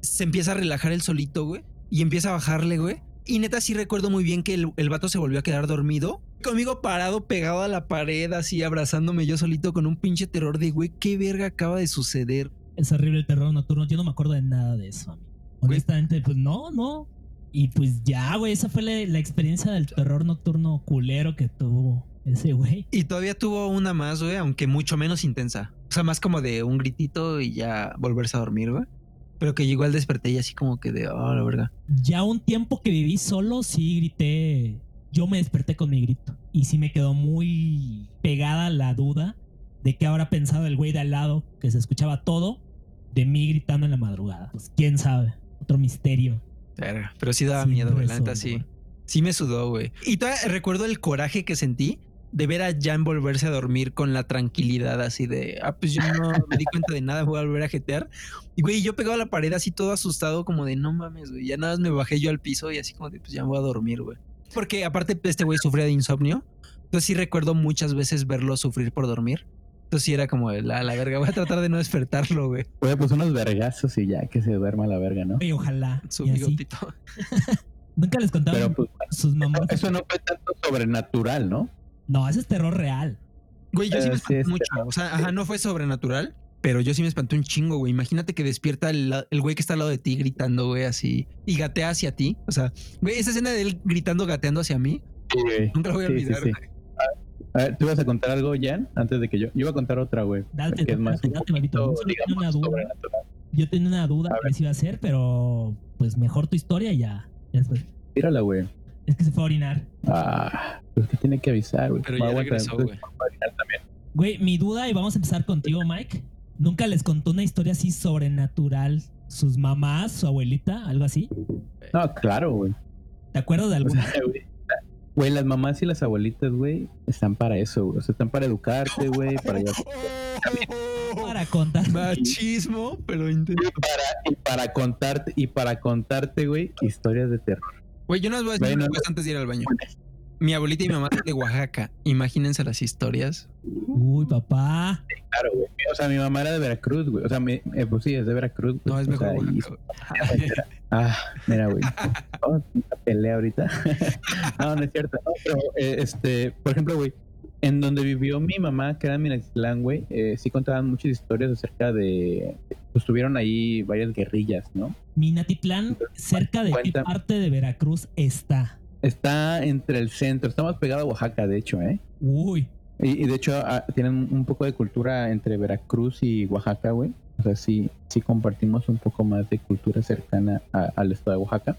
se empieza a relajar el solito, güey. Y empieza a bajarle, güey. Y neta sí recuerdo muy bien que el, el vato se volvió a quedar dormido. Conmigo parado, pegado a la pared, así abrazándome yo solito con un pinche terror de, güey, ¿qué verga acaba de suceder? Es horrible el terror nocturno. Yo no me acuerdo de nada de eso, amigo. Honestamente, pues no, no. Y pues ya, güey, esa fue la, la experiencia del terror nocturno culero que tuvo ese güey. Y todavía tuvo una más, güey, aunque mucho menos intensa. O sea, más como de un gritito y ya volverse a dormir, güey. Pero que igual desperté y así como que de, oh, la verga. Ya un tiempo que viví solo, sí grité. Yo me desperté con mi grito. Y sí me quedó muy pegada la duda de qué habrá pensado el güey de al lado, que se escuchaba todo, de mí gritando en la madrugada. Pues quién sabe. Otro misterio. Verga, Pero sí daba miedo, güey. La neta resolver. sí. Sí me sudó, güey. Y todavía recuerdo el coraje que sentí de ver a Jan volverse a dormir con la tranquilidad así de, ah, pues yo no me di cuenta de nada, voy a volver a jetear. Y güey, yo pegado a la pared así todo asustado como de, no mames, güey. Ya nada más me bajé yo al piso y así como de, pues ya me voy a dormir, güey. Porque aparte este güey sufría de insomnio. Entonces sí recuerdo muchas veces verlo sufrir por dormir. Entonces sí era como, la, la verga, voy a tratar de no despertarlo, güey. Pues unos vergazos y ya que se duerma la verga, ¿no? Y ojalá. Su bigotito. Nunca les contaban Pero pues sus mamás. eso no fue tanto sobrenatural, ¿no? No, ese es terror real. Güey, yo sí me sí, espanté es mucho. O sea, ajá, no fue sobrenatural, pero yo sí me espanté un chingo, güey. Imagínate que despierta el, el güey que está al lado de ti gritando, güey, así, y gatea hacia ti. O sea, güey, esa escena de él gritando, gateando hacia mí, Sí, nunca la voy a Sí, sí, olvidar. sí. güey. A ver, ¿tú ibas a contar algo, Jan? Antes de que yo... Yo iba a contar otra, güey. Date, es más date, un date, poquito, Yo tenía una duda. Yo tenía una duda A que si iba a ser, pero pues mejor tu historia y ya. ya después. Tírala, güey. Es que se fue a orinar. Ah, pues que tiene que avisar, güey. Pero Va, ya regresó, güey. Güey, mi duda, y vamos a empezar contigo, Mike. ¿Nunca les contó una historia así sobrenatural? ¿Sus mamás, su abuelita, algo así? No, claro, güey. ¿Te acuerdas de O alguna? sea, güey, Güey, las mamás y las abuelitas, güey, están para eso, güey. O sea, están para educarte, güey, para ya- Para contar. Machismo, pero intenso. y para contarte y para contarte, güey, historias de terror. Güey, yo no les voy a decir Bueno, una cosa antes de ir al baño. Mi abuelita y mi mamá son de Oaxaca. Imagínense las historias. Uy, papá. Claro, güey. O sea, mi mamá era de Veracruz, güey. O sea, mi- eh, pues sí, es de Veracruz. No, güey. es O sea, mejor y-. Ah, mira, güey. Vamos a una pelea ahorita. no, no es cierto. No, pero, eh, este, por ejemplo, güey, en donde vivió mi mamá, que era en Minatitlán, güey, eh, sí contaban muchas historias acerca de. Pues tuvieron ahí varias guerrillas, ¿no? Minatitlán, cerca de qué parte de Veracruz está. Está entre el centro, está más pegado a Oaxaca, de hecho, ¿eh? Uy, Y, y de hecho, ah, tienen un poco de cultura entre Veracruz y Oaxaca, güey. O sea, sí, sí compartimos un poco más de cultura cercana a- al estado de Oaxaca.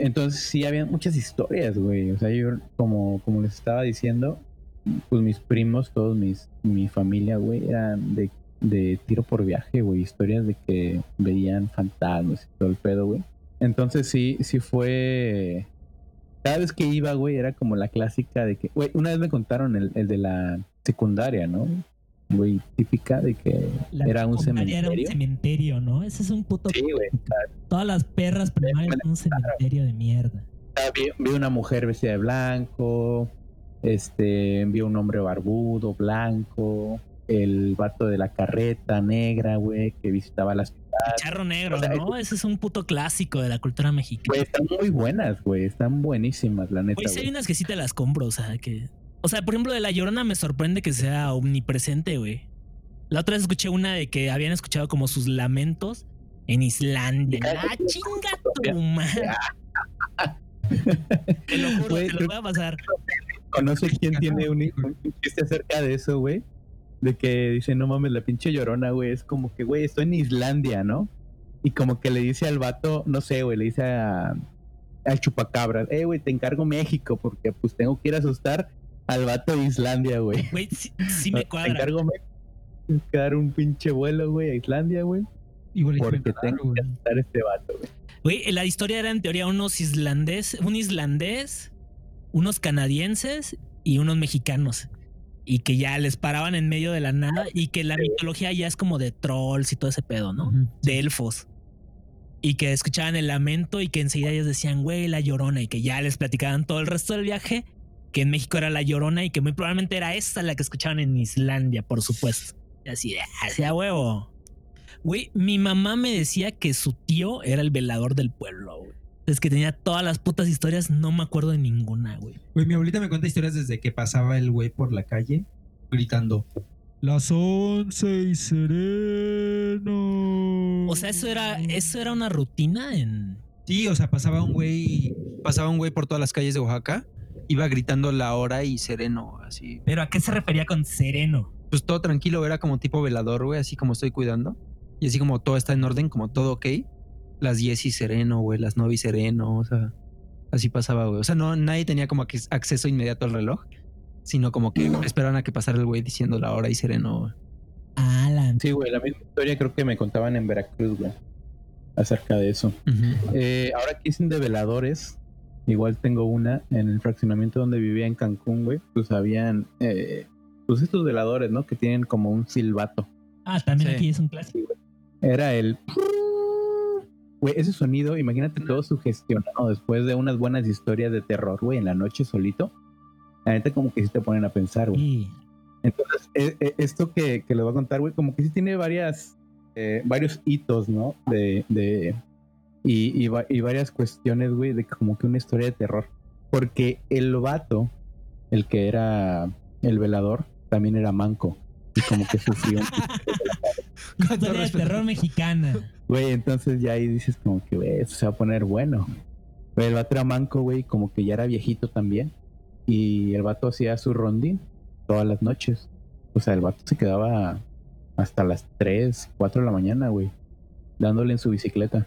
Entonces sí había muchas historias, güey. O sea, yo como, como les estaba diciendo, pues mis primos, todos mis, mi familia, güey, eran de, de tiro por viaje, güey. Historias de que veían fantasmas y todo el pedo, güey. Entonces sí, sí fue... Cada vez que iba, güey, era como la clásica de que... Güey, una vez me contaron el, el de la secundaria, ¿no? Güey, típica de que La era un secundaria Era un cementerio. cementerio, ¿no? Ese es un puto. Sí, güey. Todas las perras primarias son un cementerio de mierda. Ah, vi, vi una mujer vestida de blanco, este, vi un hombre barbudo, blanco, el vato de la carreta negra, güey, que visitaba la ciudad. Charro negro, O sea, ¿no? Ese es un puto clásico de la cultura mexicana. Güey, están muy buenas, güey, están buenísimas, la neta, Güey, sí hay unas que sí te las compro, o sea, que... O sea, por ejemplo, de La Llorona me sorprende que sea omnipresente, güey. La otra vez escuché una de que habían escuchado como sus lamentos en Islandia. ¡Ah, chinga tu madre! Te lo juro, Güey, te lo voy a pasar. ¿Conoce quién tiene un, un chiste acerca de eso, güey? De que dice, no mames, la pinche llorona, güey, es como que, güey, estoy en Islandia, ¿no? Y como que le dice al vato, no sé, güey, le dice a, al chupacabras, eh, güey, te encargo México porque pues tengo que ir a asustar al vato de Islandia, güey. Güey, sí, sí me Te cuadra. encargo México. Tengo que dar un pinche vuelo, güey, a Islandia, güey. Igual Porque tengo que asustar a este vato, güey. Güey, la historia era en teoría unos islandés, un islandés, unos canadienses y unos mexicanos. Y que ya les paraban en medio de la nada y que la mitología ya es como de trolls y todo ese pedo, ¿no? De elfos. Y que escuchaban el lamento y que enseguida ellos decían, güey, la llorona. Y que ya les platicaban todo el resto del viaje, que en México era la llorona y que muy probablemente era esta la que escuchaban en Islandia, por supuesto. Y así, hacía huevo. Güey, mi mamá me decía que su tío era el velador del pueblo, güey. Es que tenía todas las putas historias, no me acuerdo de ninguna, güey. Güey, mi abuelita me cuenta historias desde que pasaba el güey por la calle gritando. Las once y sereno. O sea, eso era, eso era una rutina en. Sí, o sea, pasaba un güey, pasaba un güey por todas las calles de Oaxaca, iba gritando la hora y sereno, así. Pero ¿a qué se refería con sereno? Pues todo tranquilo, era como tipo velador, güey, así como estoy cuidando. Y así como todo está en orden, como todo ok. Las 10 y sereno, güey, las 9 y sereno, o sea, así pasaba, güey. O sea, no, nadie tenía como que acceso inmediato al reloj, sino como que esperaban a que pasara el güey diciendo la hora y sereno, güey. Alan. Sí, güey, la misma historia creo que me contaban en Veracruz, güey. Acerca de eso. Eh, ahora que dicen de veladores, igual tengo una en el fraccionamiento donde vivía en Cancún, güey. Pues habían, eh, pues estos veladores, ¿no? Que tienen como un silbato. Ah, también Sí. aquí es un clásico. Era el. Güey, ese sonido, imagínate todo sugestionado después de unas buenas historias de terror, güey, en la noche solito. La neta, como que sí te ponen a pensar, güey. Sí. Entonces, e- e- esto que, que les voy a contar, güey, como que sí tiene varias, eh, varios hitos, ¿no? De, de y, y varias cuestiones, güey, de como que una historia de terror. Porque el vato, el que era el velador, también era manco. Y como que sufrió un Historia de terror mexicana. Güey, entonces ya ahí dices como que, güey, eso se va a poner bueno. El vato era manco, güey, como que ya era viejito también. Y el vato hacía su rondín todas las noches. O sea, el vato se quedaba hasta las 3, 4 de la mañana, güey, dándole en su bicicleta.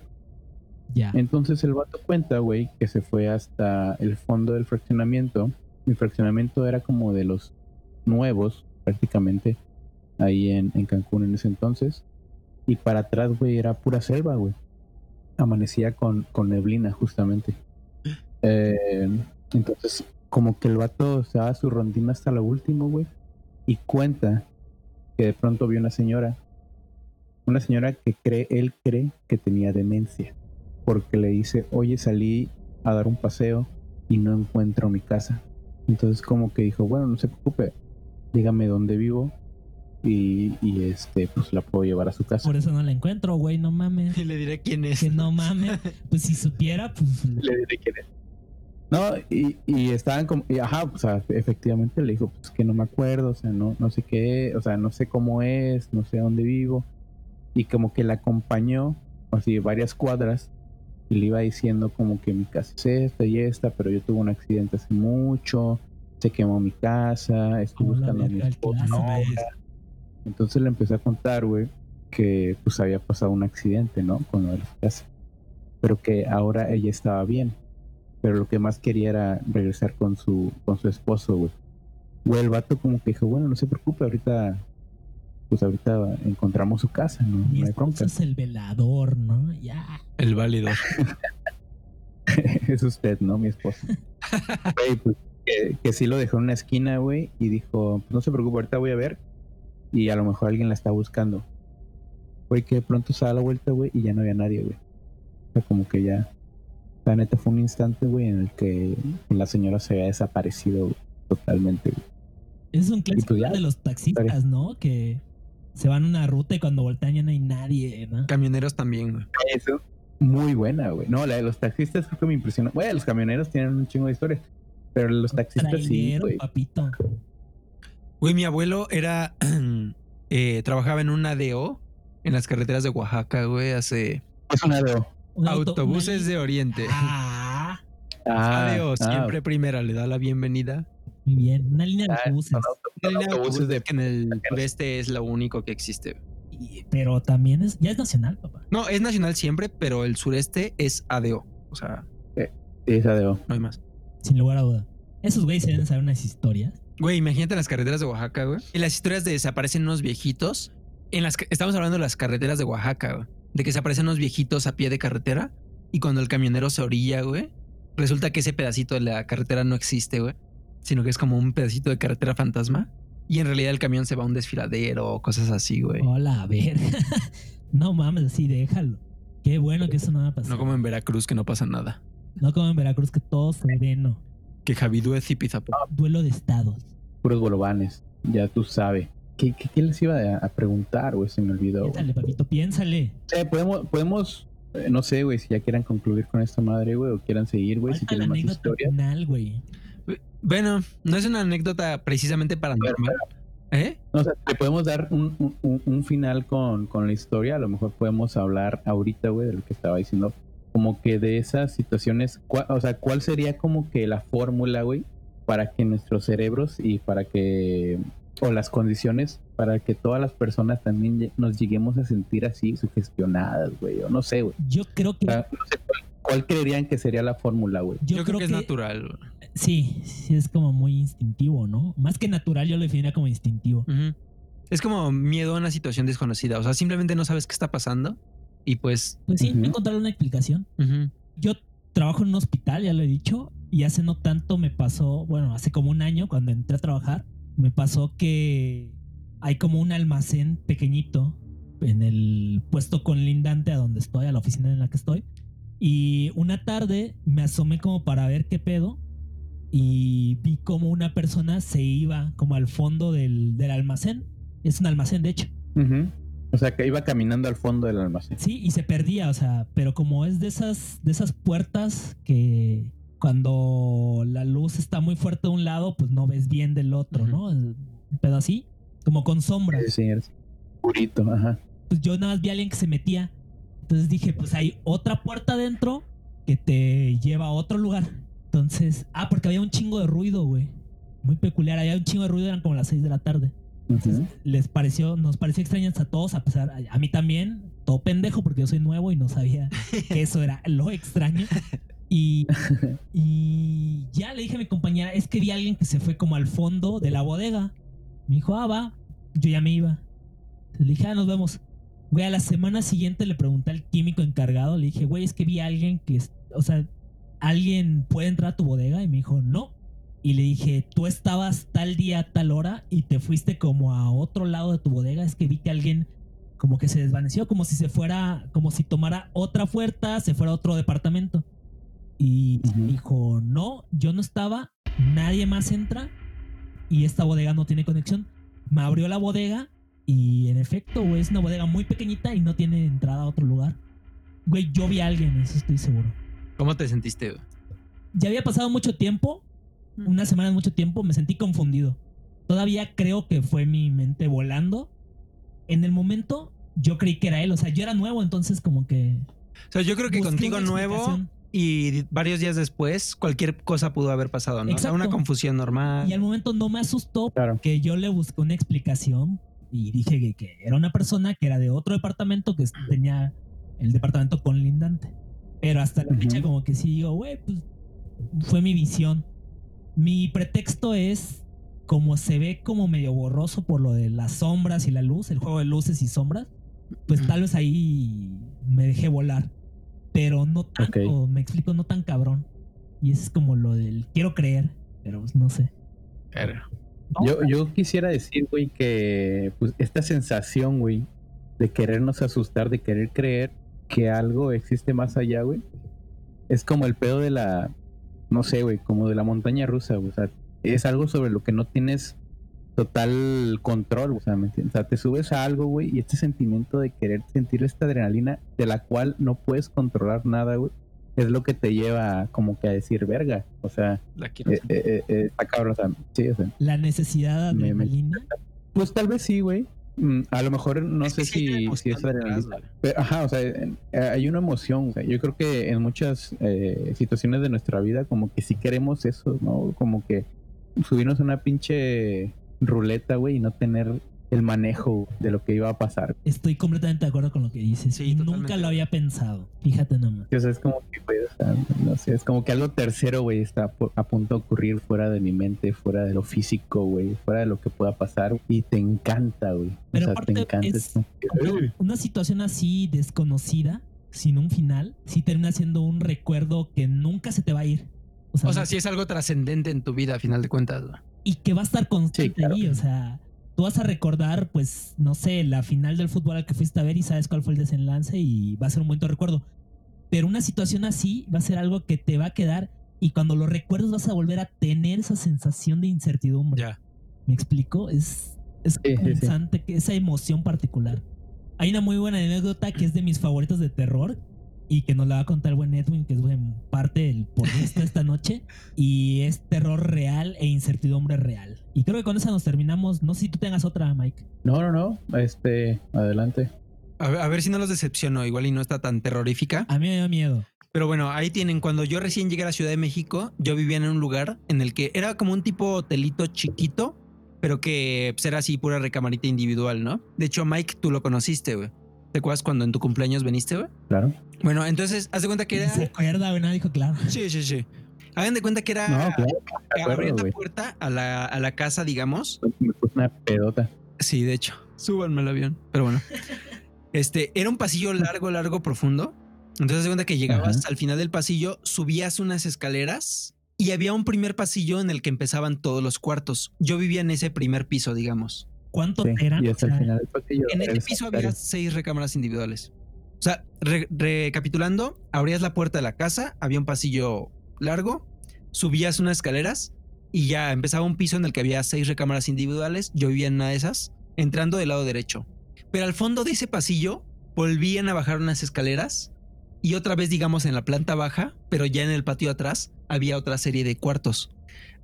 Ya. Entonces el vato cuenta, güey, que se fue hasta el fondo del fraccionamiento. Mi fraccionamiento era como de los nuevos, prácticamente, ahí en, en Cancún en ese entonces. Y para atrás, güey, era pura selva, güey. Amanecía con, con neblina, justamente. Eh, entonces, como que el vato se daba su rondina hasta lo último, güey. Y cuenta que de pronto vio una señora. Una señora que cree, él cree que tenía demencia. Porque le dice, oye, salí a dar un paseo y no encuentro mi casa. Entonces como que dijo, bueno, no se preocupe, dígame dónde vivo y, y este, pues la puedo llevar a su casa. Por eso no la encuentro, güey, no mames. Y le diré quién es. Que no mames. Pues si supiera, pues. Le diré quién es. No, y, y estaban como, y ajá, o sea, efectivamente le dijo, pues que no me acuerdo, o sea, no, no sé qué, o sea, no sé cómo es, no sé dónde vivo. Y como que la acompañó, así, varias cuadras, y le iba diciendo como que mi casa es esta y esta, pero yo tuve un accidente hace mucho, se quemó mi casa, estoy buscando a mi esposa. Clásico. ahora". Entonces le empecé a contar, güey, que pues había pasado un accidente, ¿no? Con lo de la casa. Pero que ahora ella estaba bien. Pero lo que más quería era regresar con su, con su esposo, güey. Güey, el vato como que dijo, bueno, no se preocupe, ahorita, pues ahorita encontramos su casa, no, Mi no hay bronca. es el velador, ¿no? Ya. El válido. es usted, ¿no? Mi esposo. Güey, pues, que, que sí lo dejó en una esquina, güey, y dijo, no se preocupe, ahorita voy a ver. Y a lo mejor alguien la está buscando. Güey, que de pronto se da la vuelta, güey, y ya no había nadie, güey. O sea, como que ya. La neta fue un instante, güey, en el que la señora se había desaparecido totalmente, güey. Es un clásico pues ya. de los taxistas, ¿no? Que se van una ruta y cuando voltean ya no hay nadie, ¿no? Camioneros también, güey. Eso. Muy buena, güey. No, la de los taxistas creo que me impresionó. Güey, los camioneros tienen un chingo de historias. Pero los taxistas sí, güey. papito. Güey, mi abuelo era. eh, trabajaba en un ADO en las carreteras de Oaxaca, güey, hace. Es un ADO. Un auto- Autobuses una- de Oriente. Ah, Ah, ADO, ah, siempre primera, le da la bienvenida. muy bien. Una línea de Ah, autobuses. auto- Una línea de autobuses de- en el sureste es lo único que existe. Pero también es, ya es nacional, papá. No, es nacional siempre, pero el sureste es ADO. O sea, Sí, es ADO. no hay más. Sin lugar a duda. Esos güeyes se deben saber unas historias. Güey, imagínate las carreteras de Oaxaca, güey. Y las historias de desaparecen unos viejitos. En las que- estamos hablando de las carreteras de Oaxaca, güey. De que se aparecen unos viejitos a pie de carretera. Y cuando el camionero se orilla, güey, resulta que ese pedacito de la carretera no existe, güey. Sino que es como un pedacito de carretera fantasma. Y en realidad el camión se va a un desfiladero o cosas así, güey. Hola, a ver. no mames, así déjalo. Qué bueno que eso no va a pasar. No como en Veracruz, que no pasa nada. No como en Veracruz, que todo sereno. Que Javiduez y Pizapó. Duelo de estados. Puros bolovanes. Ya tú sabes. ¿Qué, qué, qué les iba a, preguntar, güey? Se me olvidó. güey. Piénsale, papito, piénsale. Eh, podemos, podemos eh, no sé, güey, si ya quieran concluir con esta madre, güey, o quieran seguir, güey, si tienen más anécdota historia. final, güey. Bueno, no es una anécdota precisamente paranormal. ¿Eh? O sea, le podemos dar un- un final con, con la historia. A lo mejor podemos hablar ahorita, güey, de lo que estaba diciendo. Como que de esas situaciones, o sea, ¿cuál sería como que la fórmula, güey, para que nuestros cerebros y para que o las condiciones para que todas las personas también nos lleguemos a sentir así, sugestionadas, güey, o no sé, güey. Yo creo que O sea, no sé cuál, cuál creerían que sería la fórmula, güey. yo, Yo, creo, que, es natural. Sí, sí es como muy instintivo, ¿no? Más que natural, yo lo definiría como instintivo. Ujú. Es como miedo a una situación desconocida. O sea, simplemente no sabes qué está pasando y pues. Pues sí, Ujú. encontrar una explicación. ujú. Yo trabajo en un hospital, ya lo he dicho, y hace no tanto me pasó, bueno, hace como un año cuando entré a trabajar, me pasó que hay como un almacén pequeñito en el puesto colindante a donde estoy, a la oficina en la que estoy. Y una tarde me asomé como para ver qué pedo y vi como una persona se iba como al fondo del, del almacén. Es un almacén, de hecho. Ujú. O sea, que iba caminando al fondo del almacén. Sí, y se perdía, o sea, pero como es de esas, de esas puertas que cuando la luz está muy fuerte de un lado, pues no ves bien del otro, Ujú. ¿no? Un pedo así, como con sombra. Sí, sí, es purito, ajá. Pues yo nada más vi a alguien que se metía. Entonces dije, pues hay otra puerta adentro que te lleva a otro lugar. Entonces, ah, porque había un chingo de ruido, güey. Muy peculiar, había un chingo de ruido, eran como las 6 de la tarde. Les pareció, nos pareció extrañas a todos, a pesar, a, a mí también, todo pendejo, porque yo soy nuevo y no sabía que eso era lo extraño. Y, y ya le dije a mi compañera, es que vi a alguien que se fue como al fondo de la bodega. Me dijo, ah, va, yo ya me iba. Le dije, ah, nos vemos. Güey, a la semana siguiente le pregunté al químico encargado, le dije, güey, es que vi a alguien que, o sea, ¿alguien puede entrar a tu bodega? Y me dijo, no. Y le dije, tú estabas tal día, tal hora y te fuiste como a otro lado de tu bodega. Es que vi que alguien como que se desvaneció, como si se fuera, como si tomara otra puerta, se fuera a otro departamento. Y Ujú. dijo, no, yo no estaba, nadie más entra y esta bodega no tiene conexión. Me abrió la bodega y en efecto, güey, es una bodega muy pequeñita y no tiene entrada a otro lugar. Güey, yo vi a alguien, eso estoy seguro. ¿Cómo te sentiste? güey? Ya había pasado mucho tiempo. Una semana es mucho tiempo, me sentí confundido. Todavía creo que fue mi mente volando. En el momento yo creí que era él, o sea, yo era nuevo, entonces como que... O sea, yo creo que contigo nuevo y varios días después cualquier cosa pudo haber pasado, ¿no? O sea, una Exacto. confusión normal. Y al momento no me asustó Claro. que yo le busqué una explicación y dije que, que era una persona que era de otro departamento que tenía el departamento colindante. Pero hasta la fecha como que sí digo, güey, pues fue mi visión. Mi pretexto es como se ve como medio borroso por lo de las sombras y la luz, el juego de luces y sombras, pues tal vez ahí me dejé volar. Pero no tanto, me explico, no tan cabrón. Y eso es como lo del quiero creer, pero pues no sé. Yo, yo quisiera decir, güey, que pues esta sensación, güey, de querernos asustar, de querer creer que algo existe más allá, güey, es como el pedo de la, no sé, güey, como de la montaña rusa, güey. O sea, es algo sobre lo que no tienes total control, o sea, ¿me entiendes? O sea, te subes a algo, güey, y este sentimiento de querer sentir esta adrenalina de la cual no puedes controlar nada, güey, es lo que te lleva como que a decir, verga, o sea, La quiero eh, eh, eh, eh, está cabrón, o sea, sí, o sea, La necesidad de Me- me- adrenalina. pues tal vez sí, güey. Mm, A lo mejor no sé si, si es. Pero, ajá, o sea, eh, hay una emoción. o sea, yo creo que en muchas eh, situaciones de nuestra vida, como que sí queremos eso, ¿no? Como que subirnos a una pinche ruleta, güey, y no tener el manejo de lo que iba a pasar. Estoy completamente de acuerdo con lo que dices. Sí, y nunca lo había pensado. Fíjate nomás. O sea, es como que, güey, o sea, no sé, es como que algo tercero, güey, está a punto de ocurrir fuera de mi mente, fuera de lo físico, güey, fuera de lo que pueda pasar. Y te encanta, güey. O Pero te aparte encanta. es como una situación así desconocida, sin un final, sí termina siendo un recuerdo que nunca se te va a ir. O sea, O sea, no- sí es algo trascendente en tu vida, a final de cuentas. y que va a estar constante Sí, claro. ahí. O sea, tú vas a recordar, pues, no sé, la final del fútbol al que fuiste a ver y sabes cuál fue el desenlace y va a ser un bonito recuerdo. Pero una situación así va a ser algo que te va a quedar y cuando lo recuerdes vas a volver a tener esa sensación de incertidumbre. Ya. ¿Me explico? Es, es Sí, sí, sí. esa emoción particular. Hay una muy buena anécdota que es de mis favoritos de terror y que nos la va a contar el buen Edwin, que es buen parte del por esto esta noche. Y es terror real e incertidumbre real. Y creo que con esa nos terminamos. No sé si tú tengas otra, Mike. No, no, no. Este, adelante. A ver, a ver si no los decepciono, igual y no está tan terrorífica. A mí me da miedo. Pero bueno, ahí tienen, cuando yo recién llegué a la Ciudad de México, yo vivía en un lugar en el que era como un tipo hotelito chiquito, pero que pues, era así pura recamarita individual, ¿no? De hecho, Mike, tú lo conociste, güey. ¿Te acuerdas cuando en tu cumpleaños viniste, güey? Claro. Bueno, entonces, haz de cuenta que era... ¿Se acuerda, güey? Dijo claro. Sí, sí, sí. Hagan de cuenta que era... No, claro. abrir la puerta a la, a la casa, digamos. Me puse una pedota. Sí, de hecho. Súbanme al avión. Pero bueno. Este, era un pasillo largo, largo, profundo. Entonces, haz de cuenta que llegabas Ajá. al final del pasillo, subías unas escaleras y había un primer pasillo en el que empezaban todos los cuartos. Yo vivía en ese primer piso, digamos. ¿Cuánto Sí, eran? y O hasta el sea, final del pasillo. En este piso había seis recámaras individuales. O sea, re- recapitulando, abrías la puerta de la casa, había un pasillo largo, subías unas escaleras y ya empezaba un piso en el que había seis recámaras individuales. Yo vivía en una de esas, entrando del lado derecho. Pero al fondo de ese pasillo volvían a bajar unas escaleras y otra vez, digamos, en la planta baja, pero ya en el patio atrás, había otra serie de cuartos.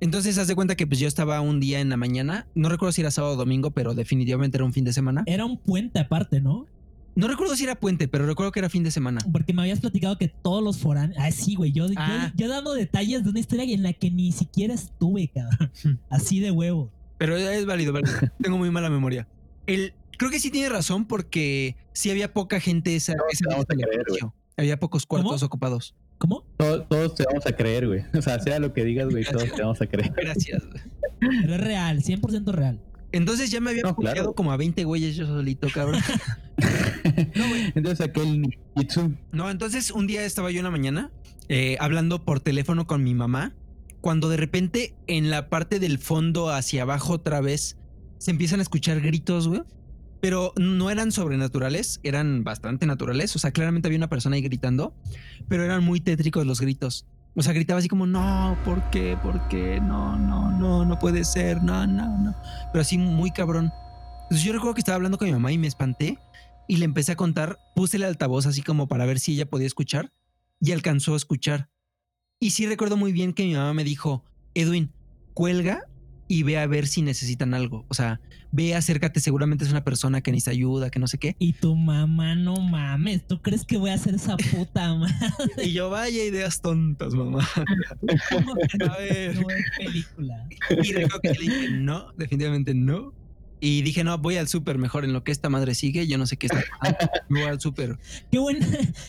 Entonces, haz de cuenta que pues yo estaba un día en la mañana, no recuerdo si era sábado o domingo, pero definitivamente era un fin de semana. Era un puente aparte, ¿no? No recuerdo si era puente, pero recuerdo que era fin de semana. Porque me habías platicado que todos los foráneos. Ah, sí, güey. Yo, yo- Ah. yo, dando detalles de una historia en la que ni siquiera estuve, cabrón. Así de huevo. Pero es válido, válido. Tengo muy mala memoria. El, creo que sí tiene razón porque sí había poca gente esa, creer. Había pocos cuartos ¿Cómo? ocupados. ¿Cómo? Todos, todos te vamos a creer, güey. O sea, sea lo que digas, güey, todos te vamos a creer. Gracias. Pero es real, 100% real. Entonces ya me había No, claro. como a 20 güeyes yo solito, cabrón. Entonces aquel Jitsu. No, entonces un día estaba yo en la mañana eh, hablando por teléfono con mi mamá, cuando de repente en la parte del fondo hacia abajo otra vez se empiezan a escuchar gritos, güey. Pero no eran sobrenaturales, eran bastante naturales. O sea, claramente había una persona ahí gritando, pero eran muy tétricos los gritos. O sea, gritaba así como, no, ¿por qué? ¿Por qué? No, no, no, no puede ser, no, no, no. Pero así muy cabrón. Yo recuerdo que estaba hablando con mi mamá y me espanté y le empecé a contar, puse el altavoz así como para ver si ella podía escuchar y alcanzó a escuchar. Y sí recuerdo muy bien que mi mamá me dijo, Edwin, cuelga y ve a ver si necesitan algo. O sea, ve, acércate, seguramente es una persona que necesita ayuda, que no sé qué. Y tu mamá, no mames. ¿Tú crees que voy a hacer esa puta madre? Y yo, vaya ideas tontas, mamá. ¿Cómo que A ver. no es película? Y recuerdo que le dije, no, definitivamente no. Y dije, no, voy al súper mejor en lo que esta madre sigue. Yo no sé qué está pasando. Voy al súper. Qué buena,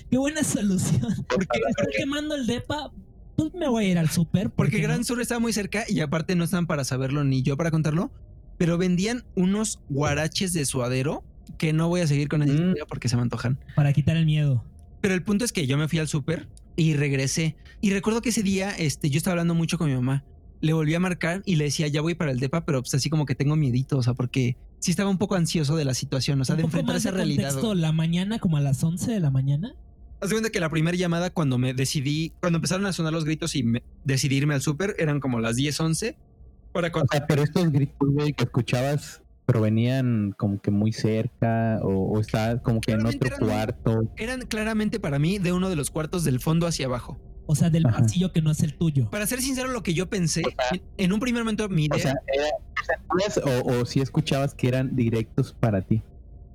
qué buena solución. ¿Por qué? Quemando el depa. Pues me voy a ir al súper. Porque ¿por qué Gran no? Sur estaba muy cerca y aparte no estaban para saberlo ni yo para contarlo, pero vendían unos guaraches de suadero que no voy a seguir con esa Mm. historia porque se me antojan. Para quitar el miedo. Pero el punto es que yo me fui al súper y regresé. Y recuerdo que ese día este, yo estaba hablando mucho con mi mamá. Le volví a marcar y le decía, ya voy para el DEPA, pero pues así como que tengo miedito, o sea, porque sí estaba un poco ansioso de la situación, o sea, Un de enfrentar esa realidad. contexto, la mañana, como a las 11 de la mañana. Haz de cuenta que la primera llamada cuando me decidí, cuando empezaron a sonar los gritos y me, decidí irme al súper, eran como las 10, 11. Para O contar. sea, pero estos gritos, güey, que escuchabas provenían como que muy cerca o, o está como que en otro eran cuarto. Eran claramente para mí de uno de los cuartos del fondo hacia abajo. O sea, del Ajá. pasillo que no es el tuyo. Para ser sincero, lo que yo pensé, en, en un primer momento mi idea... O sea, era- o, o si escuchabas que eran directos para ti.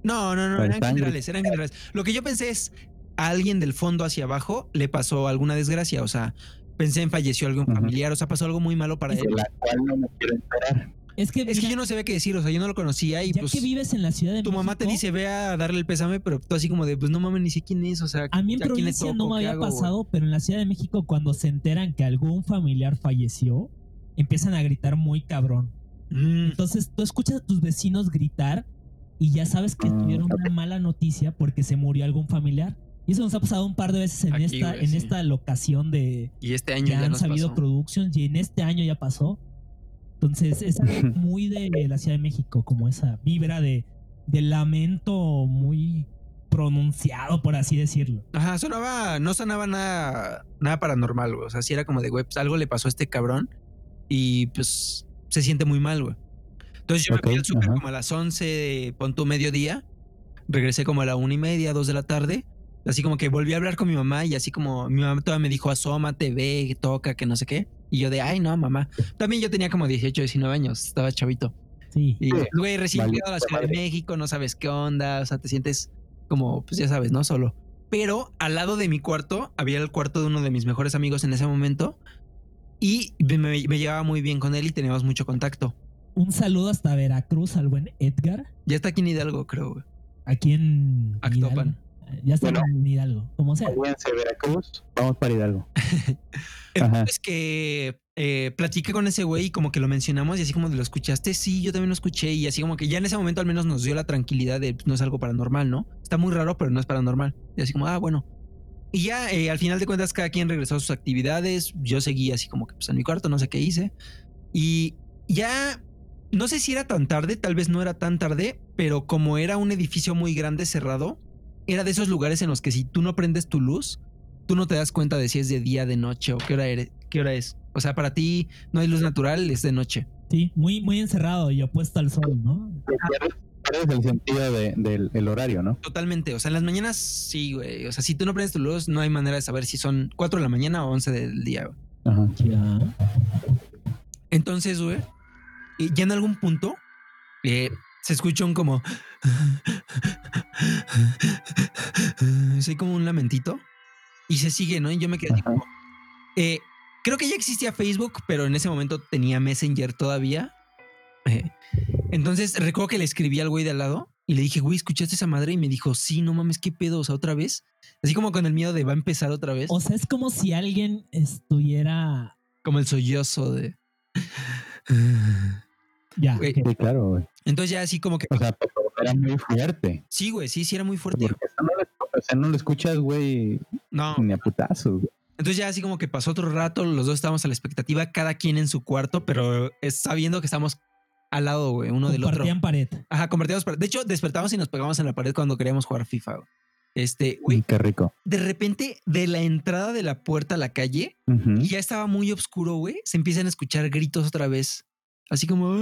no, no, no, eran generales, eran generales. Lo que yo pensé es, a alguien del fondo hacia abajo le pasó alguna desgracia, o sea, pensé en falleció algún familiar, o sea, pasó algo muy malo para él. De la cual no me quiero enterar. Es que, Es que ya, yo no sabía qué decir, o sea, yo no lo conocía y ya pues... que vives en la Ciudad de Tu mamá te dice, ve a darle el pésame, pero tú así como de, pues no mames, ni sé quién es, o sea, A mí en ¿a quién le provincia no me ¿Qué había hago, pasado, pero en la Ciudad de México, cuando se enteran que algún familiar falleció, empiezan a gritar muy cabrón. Mm, Entonces tú escuchas a tus vecinos gritar y ya sabes que Mm, tuvieron una mala noticia porque se murió algún familiar. Y eso nos ha pasado un par de veces en Aquí, esta, güey, en sí. esta locación de Y este año que ya han nos sabido pasó. productions y en este año ya pasó. Entonces es algo muy de la Ciudad de México, como esa vibra de, de lamento muy pronunciado, por así decirlo. Ajá, sonaba, no sonaba nada, nada paranormal, güey. O sea, sí era como de, güey, pues algo le pasó a este cabrón y pues se siente muy mal, güey. Entonces yo me fui al súper como a las 11, pon tu mediodía. Regresé como a la una y media, dos de la tarde. Así como que volví a hablar con mi mamá y así como mi mamá todavía me dijo, asómate, ve, toca, que no sé qué. Y yo de, ay, no, mamá. También yo tenía como 18, 19 años, estaba chavito. Sí. Y, güey, recién Vale, llegado a la Ciudad de. México, no sabes qué onda, o sea, te sientes como, pues ya sabes, ¿no? Solo. Pero al lado de mi cuarto había el cuarto de uno de mis mejores amigos en ese momento y me, me llevaba muy bien con él y teníamos mucho contacto. un saludo hasta Veracruz al buen Edgar. Ya está aquí en Hidalgo, creo, güey. Aquí en Actopan. Hidalgo. Ya está Bueno. en Hidalgo, como sea. Olvídense, Veracruz, vamos para Hidalgo. Ajá. Entonces que eh, platiqué con ese güey y como que lo mencionamos y así como de lo escuchaste, sí, yo también lo escuché y así como que ya en ese momento al menos nos dio la tranquilidad de pues, no es algo paranormal, ¿no? Está muy raro, pero no es paranormal. Y así como, ah, bueno. Y ya eh, al final de cuentas cada quien regresó a sus actividades, yo seguí así como que pues en mi cuarto, no sé qué hice. Y ya, no sé si era tan tarde, tal vez no era tan tarde, pero como era un edificio muy grande cerrado, era de esos lugares en los que si tú no prendes tu luz, tú no te das cuenta de si es de día, de noche o qué hora, eres, qué hora es. O sea, para ti no hay luz natural, es de noche. Sí, muy, muy encerrado y opuesto al sol, ¿no? Pierdes el sentido de- del el horario, ¿no? Totalmente. O sea, en las mañanas sí, güey. O sea, si tú no prendes tu luz, no hay manera de saber si son 4 de la mañana o 11 del día, güey. Ajá. Ya. Entonces, güey, y ya en algún punto eh, se escucha un como. Soy como un lamentito. Y se sigue, ¿no? Y yo me quedé como. eh, creo que ya existía Facebook, pero en ese momento tenía Messenger todavía. Eh, entonces recuerdo que le escribí al güey de al lado y le dije, güey, ¿escuchaste esa madre? Y me dijo, sí, no mames, qué pedo, o sea, otra vez. Así como con el miedo de va a empezar otra vez. O sea, es como si alguien estuviera. Como el sollozo de. Ya. Güey, ok. Sí, claro, güey. Entonces ya así como que. O sea, pero era muy fuerte. Sí, güey, sí, sí era muy fuerte. Porque eso no lo, o sea, no lo escuchas, güey, No. ni a putazos. güey. Entonces ya así como que pasó otro rato, los dos estábamos a la expectativa, cada quien en su cuarto, pero es sabiendo que estamos al lado, güey, uno del otro. Compartían pared. Ajá, compartíamos pared. De hecho, despertamos y nos pegamos en la pared cuando queríamos jugar FIFA, güey. Este, güey, Qué rico. de repente, de la entrada de la puerta a la calle, y ya estaba muy oscuro, güey, se empiezan a escuchar gritos otra vez. Así como...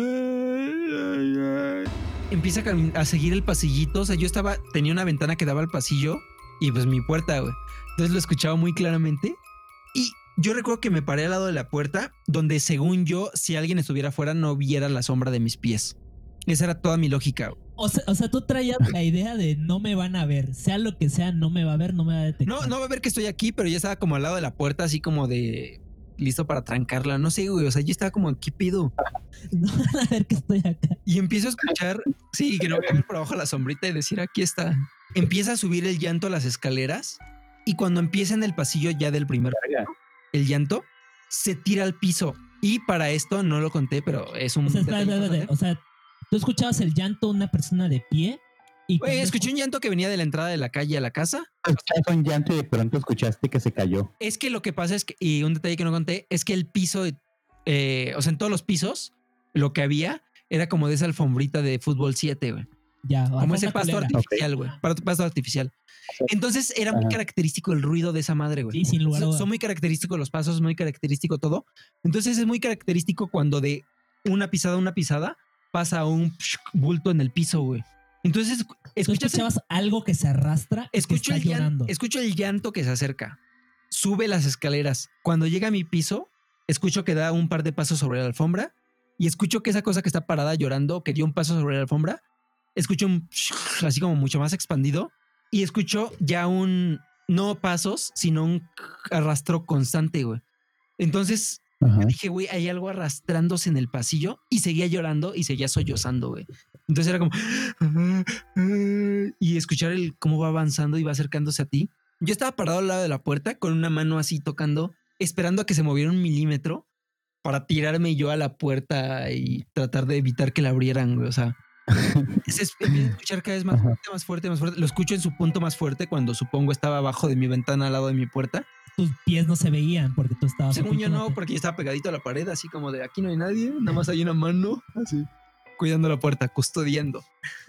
Empieza a, seguir el pasillito. O sea, yo estaba, tenía una ventana que daba al pasillo y pues mi puerta, güey. Entonces lo escuchaba muy claramente. Y yo recuerdo que me paré al lado de la puerta, donde según yo, si alguien estuviera afuera, no viera la sombra de mis pies. Esa era toda mi lógica. güey. O sea, o sea, tú traías la idea de no me van a ver. Sea lo que sea, no me va a ver, no me va a detectar. No, no va a ver que estoy aquí, pero ya estaba como al lado de la puerta, así como de listo para trancarla. No sé, güey. O sea, yo estaba como, ¿qué pido? No van a ver que estoy acá. Y empiezo a escuchar, sí, que no voy a ver por abajo la sombrita y decir, aquí está. Empieza a subir el llanto a las escaleras y cuando empieza en el pasillo ya del primer el llanto, se tira al piso. Y para esto no lo conté, pero es un... O sea, espera, detalle espera, espera. importante. O sea, tú escuchabas el llanto de una persona de pie y escuché un llanto que venía de la entrada de la calle a la casa. Escuchabas un llanto y de pronto escuchaste que se cayó. Es que lo que pasa es que, y un detalle que no conté, es que el piso, eh, o sea, en todos los pisos, lo que había era como de esa alfombrita de fútbol 7, güey. ya, Como ese pasto culera. artificial, güey. Pasto artificial. Entonces era muy Ajá. característico el ruido de esa madre, güey. Sí, sin lugar a Son, dudas. son muy característicos los pasos, muy característico todo. Entonces es muy característico cuando de una pisada a una pisada pasa un psh, bulto en el piso, güey. Entonces escuchas escuchabas algo que se arrastra escucho, el llan- escucho el llanto que se acerca. Sube las escaleras. Cuando llega a mi piso, escucho que da un par de pasos sobre la alfombra y escucho que esa cosa que está parada llorando, que dio un paso sobre la alfombra, escucho un así como mucho más expandido y escucho ya un no pasos, sino un arrastro constante, güey. Entonces Ajá. dije, güey, hay algo arrastrándose en el pasillo y seguía llorando y seguía sollozando, güey. Entonces era como y escuchar el cómo va avanzando y va acercándose a ti. Yo estaba parado al lado de la puerta con una mano así tocando, esperando a que se moviera un milímetro para tirarme yo a la puerta y tratar de evitar que la abrieran, güey. O sea, se es- escuchar cada vez más fuerte, más fuerte, más fuerte. Lo escucho en su punto más fuerte cuando supongo estaba abajo de mi ventana al lado de mi puerta. Tus pies no se veían porque tú estabas. Según yo no, porque yo estaba pegadito a la pared, así como de aquí no hay nadie, nada más hay una mano, así, cuidando la puerta, custodiando.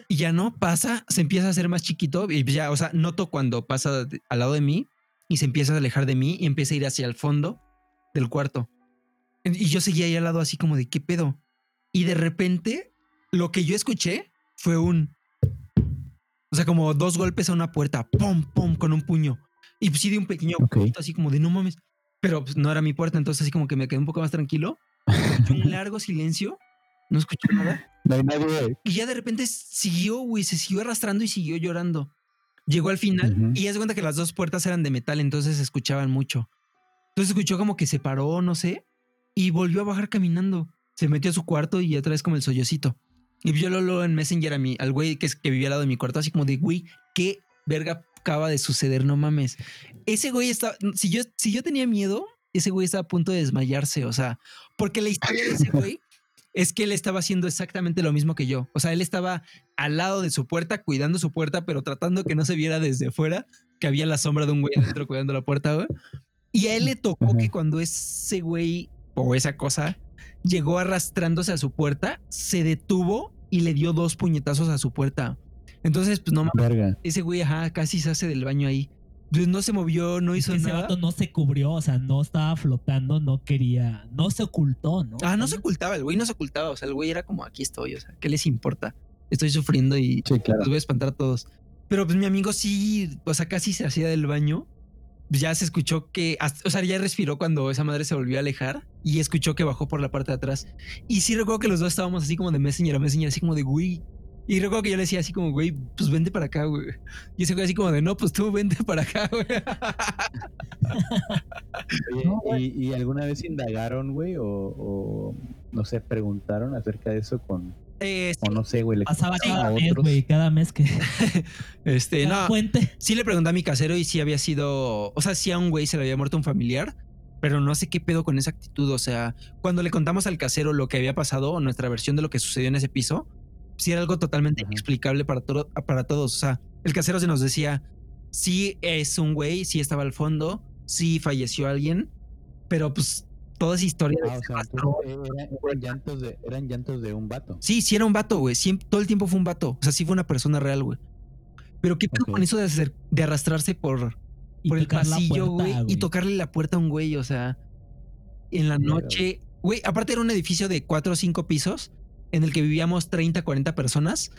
Y ya no pasa, se empieza a hacer más chiquito y ya, o sea, noto cuando pasa al lado de mí y se empieza a alejar de mí y empieza a ir hacia el fondo del cuarto. Y yo seguía ahí al lado así como de qué pedo. Y de repente, lo que yo escuché fue un... O sea, como dos golpes a una puerta, pum, pum, con un puño. Y pues sí de un pequeño Ok. grito, así como de no mames. Pero pues, no era mi puerta, entonces así como que me quedé un poco más tranquilo. Escuché un largo silencio, no escuché nada. No hay nadie. Y ya de repente siguió, güey, se siguió arrastrando y siguió llorando. Llegó al final y ya se cuenta que las dos puertas eran de metal, entonces se escuchaban mucho. Entonces escuchó como que se paró, no sé, y volvió a bajar caminando. se metió a su cuarto y otra vez como el sollocito. Y yo lo lo en Messenger a mí, al güey que, es- que vivía al lado de mi cuarto, así como de, güey, ¿qué verga acaba de suceder? No mames. Ese güey estaba, si yo, si yo tenía miedo, ese güey estaba a punto de desmayarse, o sea, porque la historia de ese güey es que él estaba haciendo exactamente lo mismo que yo. O sea, él estaba al lado de su puerta, cuidando su puerta, pero tratando que no se viera desde fuera que había la sombra de un güey adentro cuidando la puerta, güey. Y a él le tocó que cuando ese güey o esa cosa llegó arrastrándose a su puerta, se detuvo y le dio dos puñetazos a su puerta. Entonces, pues no mames, Verga. ese güey, ajá, casi se hace del baño ahí. Pues no se movió, no Es hizo que ese nada. vato no se cubrió, o sea, no estaba flotando, no quería, no se ocultó, ¿no? Ah, no se ocultaba, el güey no se ocultaba. O sea, el güey era como aquí estoy, o sea, ¿qué les importa? Estoy sufriendo y Sí, claro. los voy a espantar a todos. Pero pues mi amigo sí, o sea, casi se hacía del baño. Ya se escuchó que, hasta- o sea, ya respiró cuando esa madre se volvió a alejar y escuchó que bajó por la parte de atrás. Y sí recuerdo que los dos estábamos así como de messenger a messenger, así como de güey. Y recuerdo que yo le decía así como, güey, pues vente para acá, güey. Y ese güey así como de, no, pues tú vente para acá, güey. Oye, ¿y, y alguna vez indagaron, güey? O, o, no sé, preguntaron acerca de eso con. Eh, O no sé, güey. le Pasaba cada a mes, güey, cada mes que Este, cada no. puente. Sí le pregunté a mi casero y sí había sido, o sea, sí a un güey se le había muerto un familiar, pero no sé qué pedo con esa actitud, o sea, cuando le contamos al casero lo que había pasado o nuestra versión de lo que sucedió en ese piso, sí era algo totalmente inexplicable para, todo, para todos, o sea, el casero se nos decía, sí es un güey, sí estaba al fondo, sí falleció alguien, pero pues toda esa historia Ah, o sea, eran, llantos de, eran llantos de un vato. Sí, sí era un vato, güey. Todo el tiempo fue un vato. O sea, sí fue una persona real, güey. Pero qué pedo con eso de, hacer, de arrastrarse por, por el pasillo, güey, y tocarle la puerta a un güey, o sea, en la noche, güey, aparte era un edificio de cuatro o cinco pisos en el que vivíamos 30, 40 personas.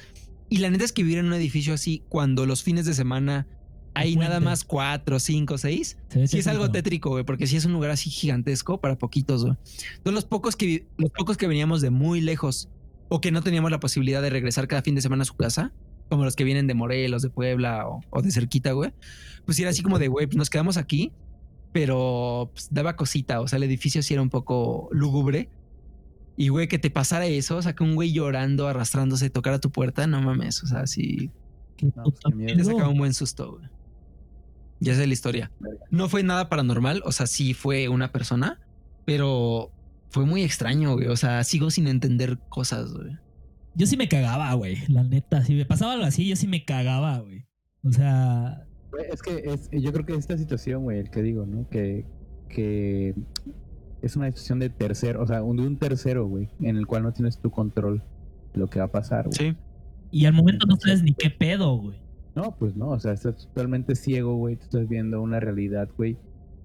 Y la neta es que vivir en un edificio así, cuando los fines de semana hay nada más cuatro, cinco, seis, Sí es algo tétrico. güey, porque sí es un lugar así gigantesco para poquitos, güey. Entonces los pocos que los pocos que veníamos de muy lejos o que no teníamos la posibilidad de regresar cada fin de semana a su casa, como los que vienen de Morelos, de Puebla o, o de cerquita, güey, pues era así como de, güey, pues nos quedamos aquí, pero pues, daba cosita, o sea, el edificio sí era un poco lúgubre. Y, güey, que te pasara eso, o sea, que un güey llorando, arrastrándose, tocara tu puerta, no mames, o sea, sí, Qué No, pedo. sacaba un buen susto, güey. Ya sé la historia. No fue nada paranormal, o sea, sí fue una persona, pero fue muy extraño, güey. O sea, sigo sin entender cosas, güey. Yo sí me cagaba, güey, la neta. Si me pasaba algo así, yo sí me cagaba, güey. O sea, Es que es, yo creo que esta situación, güey, el que digo, ¿no? Que, que es una situación de tercero, o sea, un- de un tercero, güey, en el cual no tienes tu control de lo que va a pasar, güey. Sí. y al momento no sabes ni qué pedo, güey. No, pues no, o sea, estás totalmente ciego, güey, tú estás viendo una realidad, güey,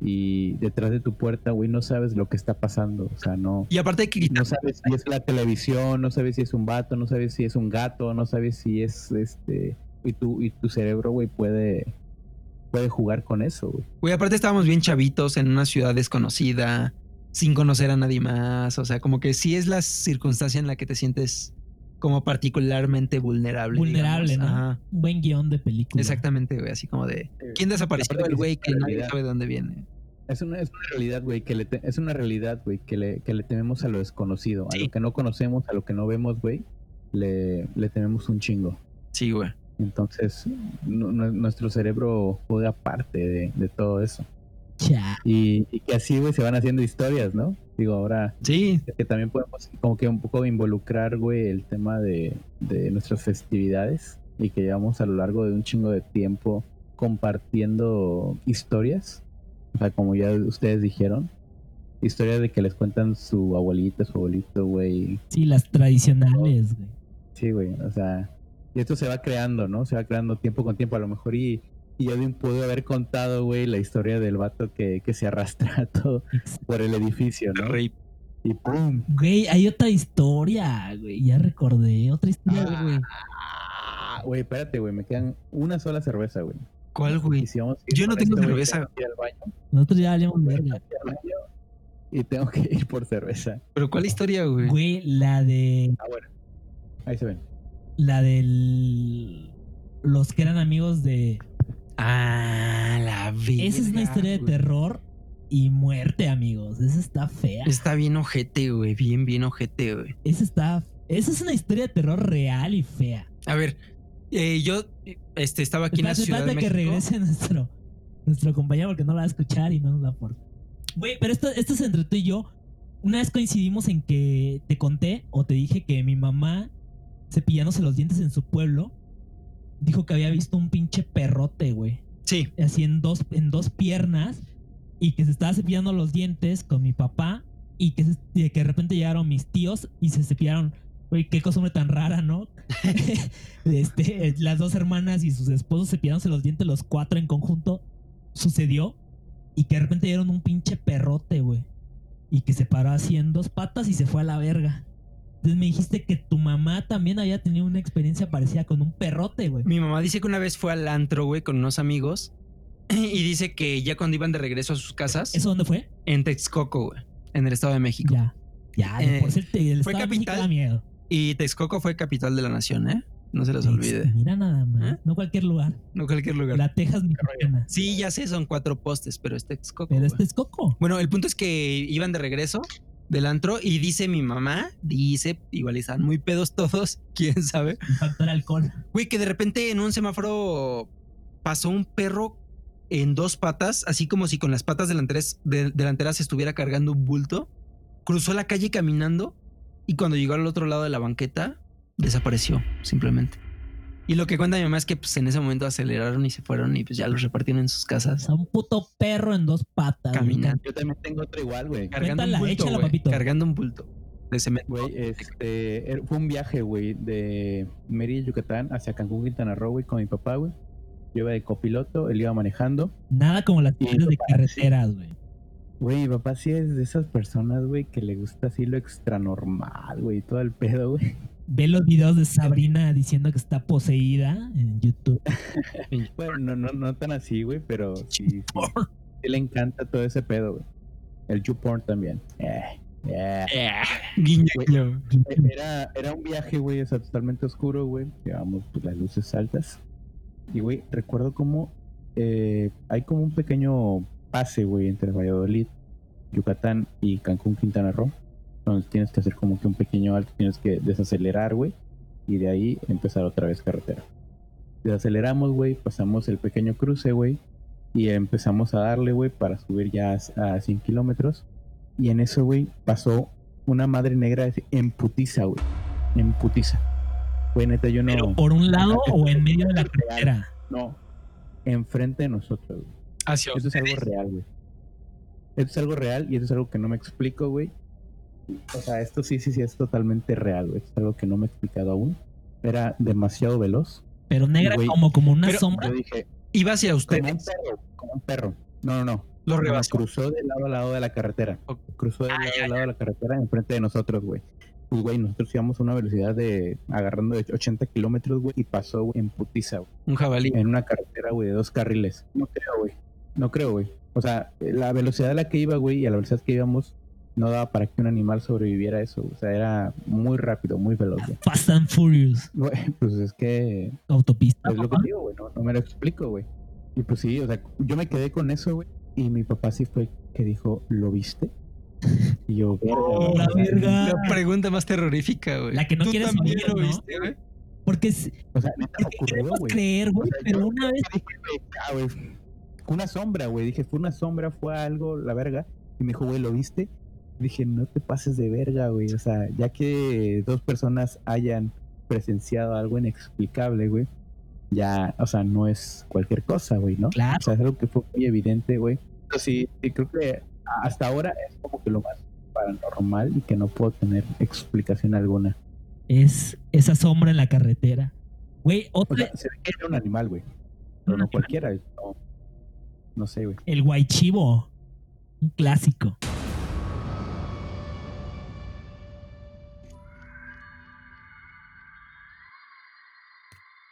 y detrás de tu puerta, güey, no sabes lo que está pasando, o sea, no, Y aparte hay que no sabes si es la televisión, no sabes si es un vato, no sabes si es un gato, no sabes si es este, y tu, y tu cerebro, güey, puede, puede jugar con eso, güey. Güey, aparte estábamos bien chavitos en una ciudad desconocida, sin conocer a nadie más. O sea, como que sí es la circunstancia en la que te sientes como particularmente vulnerable. Vulnerable, digamos. ¿no? Ajá. Un buen guion de película. Exactamente, güey. Así como de. ¿Quién desapareció? Aparte que El güey que nadie sabe de dónde viene. Es una, es una realidad, güey, que le te- es una realidad, güey, que le, que le tememos a lo desconocido, a Sí. lo que no conocemos, a lo que no vemos, güey, le, le tememos un chingo. Sí, güey. Entonces, nu- nu- nuestro cerebro juega parte de, de todo eso. Cha. Y, y que así, güey, se van haciendo historias, ¿no? Digo, ahora Sí, que también podemos como que un poco involucrar, güey, el tema de, de nuestras festividades y que llevamos a lo largo de un chingo de tiempo compartiendo historias. O sea, como ya ustedes dijeron, historias de que les cuentan su abuelita, su abuelito, güey. Sí, las tradicionales, güey. Sí, güey, o sea, y esto se va creando, ¿no? Se va creando tiempo con tiempo. A lo mejor y, y yo bien pude haber contado, güey, la historia del vato que, que se arrastra todo por el edificio, ¿no? rey. Y pum. Güey, hay otra historia, güey. Ya recordé. Otra historia, güey. Ah, güey, espérate, güey, me quedan una sola cerveza, güey. ¿Cuál, güey? Si Yo no tengo esto, cerveza. al baño, Nosotros ya hablamos verga. y tengo que ir por cerveza. ¿Pero cuál historia, güey? Güey, la de. Ah, bueno. Ahí se ven. La del. Los que eran amigos de. Ah, la vida. Esa es una historia de terror y muerte, amigos. Esa está fea. Está bien ojete, güey. Bien, bien ojete, güey. Esa está. Esa es una historia de terror real y fea. A ver, eh, yo este, estaba aquí en la Ciudad de que México. regrese nuestro, nuestro compañero porque no la va a escuchar y no nos da por. Güey, pero esto, esto es entre tú y yo. Una vez coincidimos en que te conté o te dije que mi mamá, cepillándose los dientes en su pueblo, dijo que había visto un pinche perrote, güey. Sí. Así en dos, en dos piernas y que se estaba cepillando los dientes con mi papá y que, se- y que de repente llegaron mis tíos y se cepillaron. Güey, qué costumbre tan rara, ¿no? este, las dos hermanas y sus esposos cepillándose los dientes los cuatro en conjunto. Sucedió y que de repente dieron un pinche perrote, güey. Y que se paró así en dos patas y se fue a la verga. Entonces me dijiste que tu mamá también había tenido una experiencia parecida con un perrote, güey. Mi mamá dice que una vez fue al antro, güey, con unos amigos. Y dice que ya cuando iban de regreso a sus casas. ¿Eso dónde fue? En Texcoco, güey. En el Estado de México. Ya. Ya, de Eh, por ser el fue Estado de México capital. da miedo. Y Texcoco fue capital de la nación, ¿eh? No se los olvide. Mira nada más. ¿Eh? No cualquier lugar. No cualquier lugar. La Texas mexicana. Sí, ya sé, son cuatro postes, pero es Texcoco. Pero este es Coco. Bueno, el punto es que iban de regreso del antro y dice mi mamá, dice, igual están muy pedos todos, quién sabe. Factor alcohol. Güey, que de repente en un semáforo pasó un perro en dos patas, así como si con las patas delanteras, de- delanteras estuviera cargando un bulto. Cruzó la calle caminando y cuando llegó al otro lado de la banqueta, desapareció, simplemente. Y lo que cuenta mi mamá es que pues, en ese momento aceleraron y se fueron y pues ya los repartieron en sus O casas. sea, un puto perro en dos patas. Caminando. Yo también tengo otro igual, güey. Cargando un bulto, échala, güey, papito. Cargando un bulto de cemento. Güey, este, er- fue un viaje, güey, de Mérida, Yucatán, hacia Cancún, Quintana Roo, güey, con mi papá, güey. Yo iba de copiloto, él iba manejando. Nada como las historias de carreteras, güey. Güey, mi papá sí es de esas personas, güey, que le gusta así lo extranormal, güey, todo el pedo, güey. Ve los videos de Sabrina diciendo que está poseída en YouTube. Bueno, no, no, no tan así, güey, pero sí, sí, sí le encanta todo ese pedo, güey. El YouPorn también. Eh, eh. Guiño, Güey. guiño. Era, era un viaje, güey, o sea, totalmente oscuro, güey. Llevamos pues, las luces altas. Y, güey, recuerdo como eh, hay como un pequeño pase, güey, entre Valladolid, Yucatán y Cancún, Quintana Roo. Donde tienes que hacer como que un pequeño alto, tienes que desacelerar, güey. Y de ahí empezar otra vez carretera. Desaceleramos, güey, pasamos el pequeño cruce, güey. Y empezamos a darle, güey, para subir ya a a 100 kilómetros. Y en eso, güey, pasó una madre negra en putiza, güey. En putiza. Güey, neta, yo no. Pero por un lado o en medio de la carretera. No. Enfrente de nosotros, güey. Hacia Esto es algo real, güey. Esto es algo real y esto es algo que no me explico, güey. O sea, esto sí, sí, sí es totalmente real, güey. Es algo que no me he explicado aún. Era demasiado veloz. Pero negra Güey, como, como una sombra. Yo dije, Iba hacia como un ustedes. perro, como un perro. No, no, no. Lo rebasó. cruzó de lado a lado de la carretera. Cruzó de Ah, lado ya, a lado de la carretera enfrente de nosotros, güey. Pues, güey, nosotros íbamos a una velocidad de agarrando de 80 kilómetros, güey, y pasó güey, en putiza, güey, Un jabalí. en una carretera, güey, de dos carriles. No creo, güey. No creo, güey. O sea, la velocidad a la que iba, güey, y a la velocidad que íbamos, no daba para que un animal sobreviviera a eso. O sea, era muy rápido, muy veloz, güey. Fast and Furious. Güey, pues es que Autopista. es lo que ¿no? digo, güey, no, no me lo explico, güey. Y pues sí, o sea, yo me quedé con eso, güey. Y mi papá sí fue que dijo, ¿lo viste? Y yo, verga, Oh, güey, la verga. La pregunta más terrorífica, güey. La que no ¿Tú quieres también vivir, lo ¿no? viste, güey? Porque es- O sea, es que ocurrió, queremos creer, güey, O sea, pero yo- una vez Dije, ah, güey, fue una sombra, güey. Dije, fue una sombra, fue algo, la verga. Y me dijo, güey, ¿lo viste? Dije, no te pases de verga, güey. O sea, ya que dos personas hayan presenciado algo inexplicable, güey, ya, o sea, no es cualquier cosa, güey, ¿no? Claro. O sea, es algo que fue muy evidente, güey. Pero sí, sí, creo que hasta ahora es como que lo más paranormal y que no puedo tener explicación alguna. es esa sombra en la carretera. Güey, O otra, sea, se ve que era un animal, güey. Pero no cualquiera, no, no sé, güey. el guaychivo. Un clásico.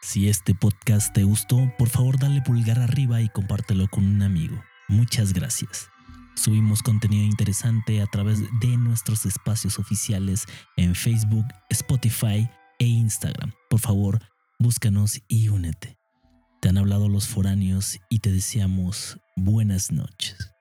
Si este podcast te gustó, por favor dale pulgar arriba y compártelo con un amigo. Muchas gracias. Subimos contenido interesante a través de nuestros espacios oficiales en Facebook, Spotify e Instagram. Por favor, búscanos y únete. Te han hablado los foráneos y te deseamos buenas noches.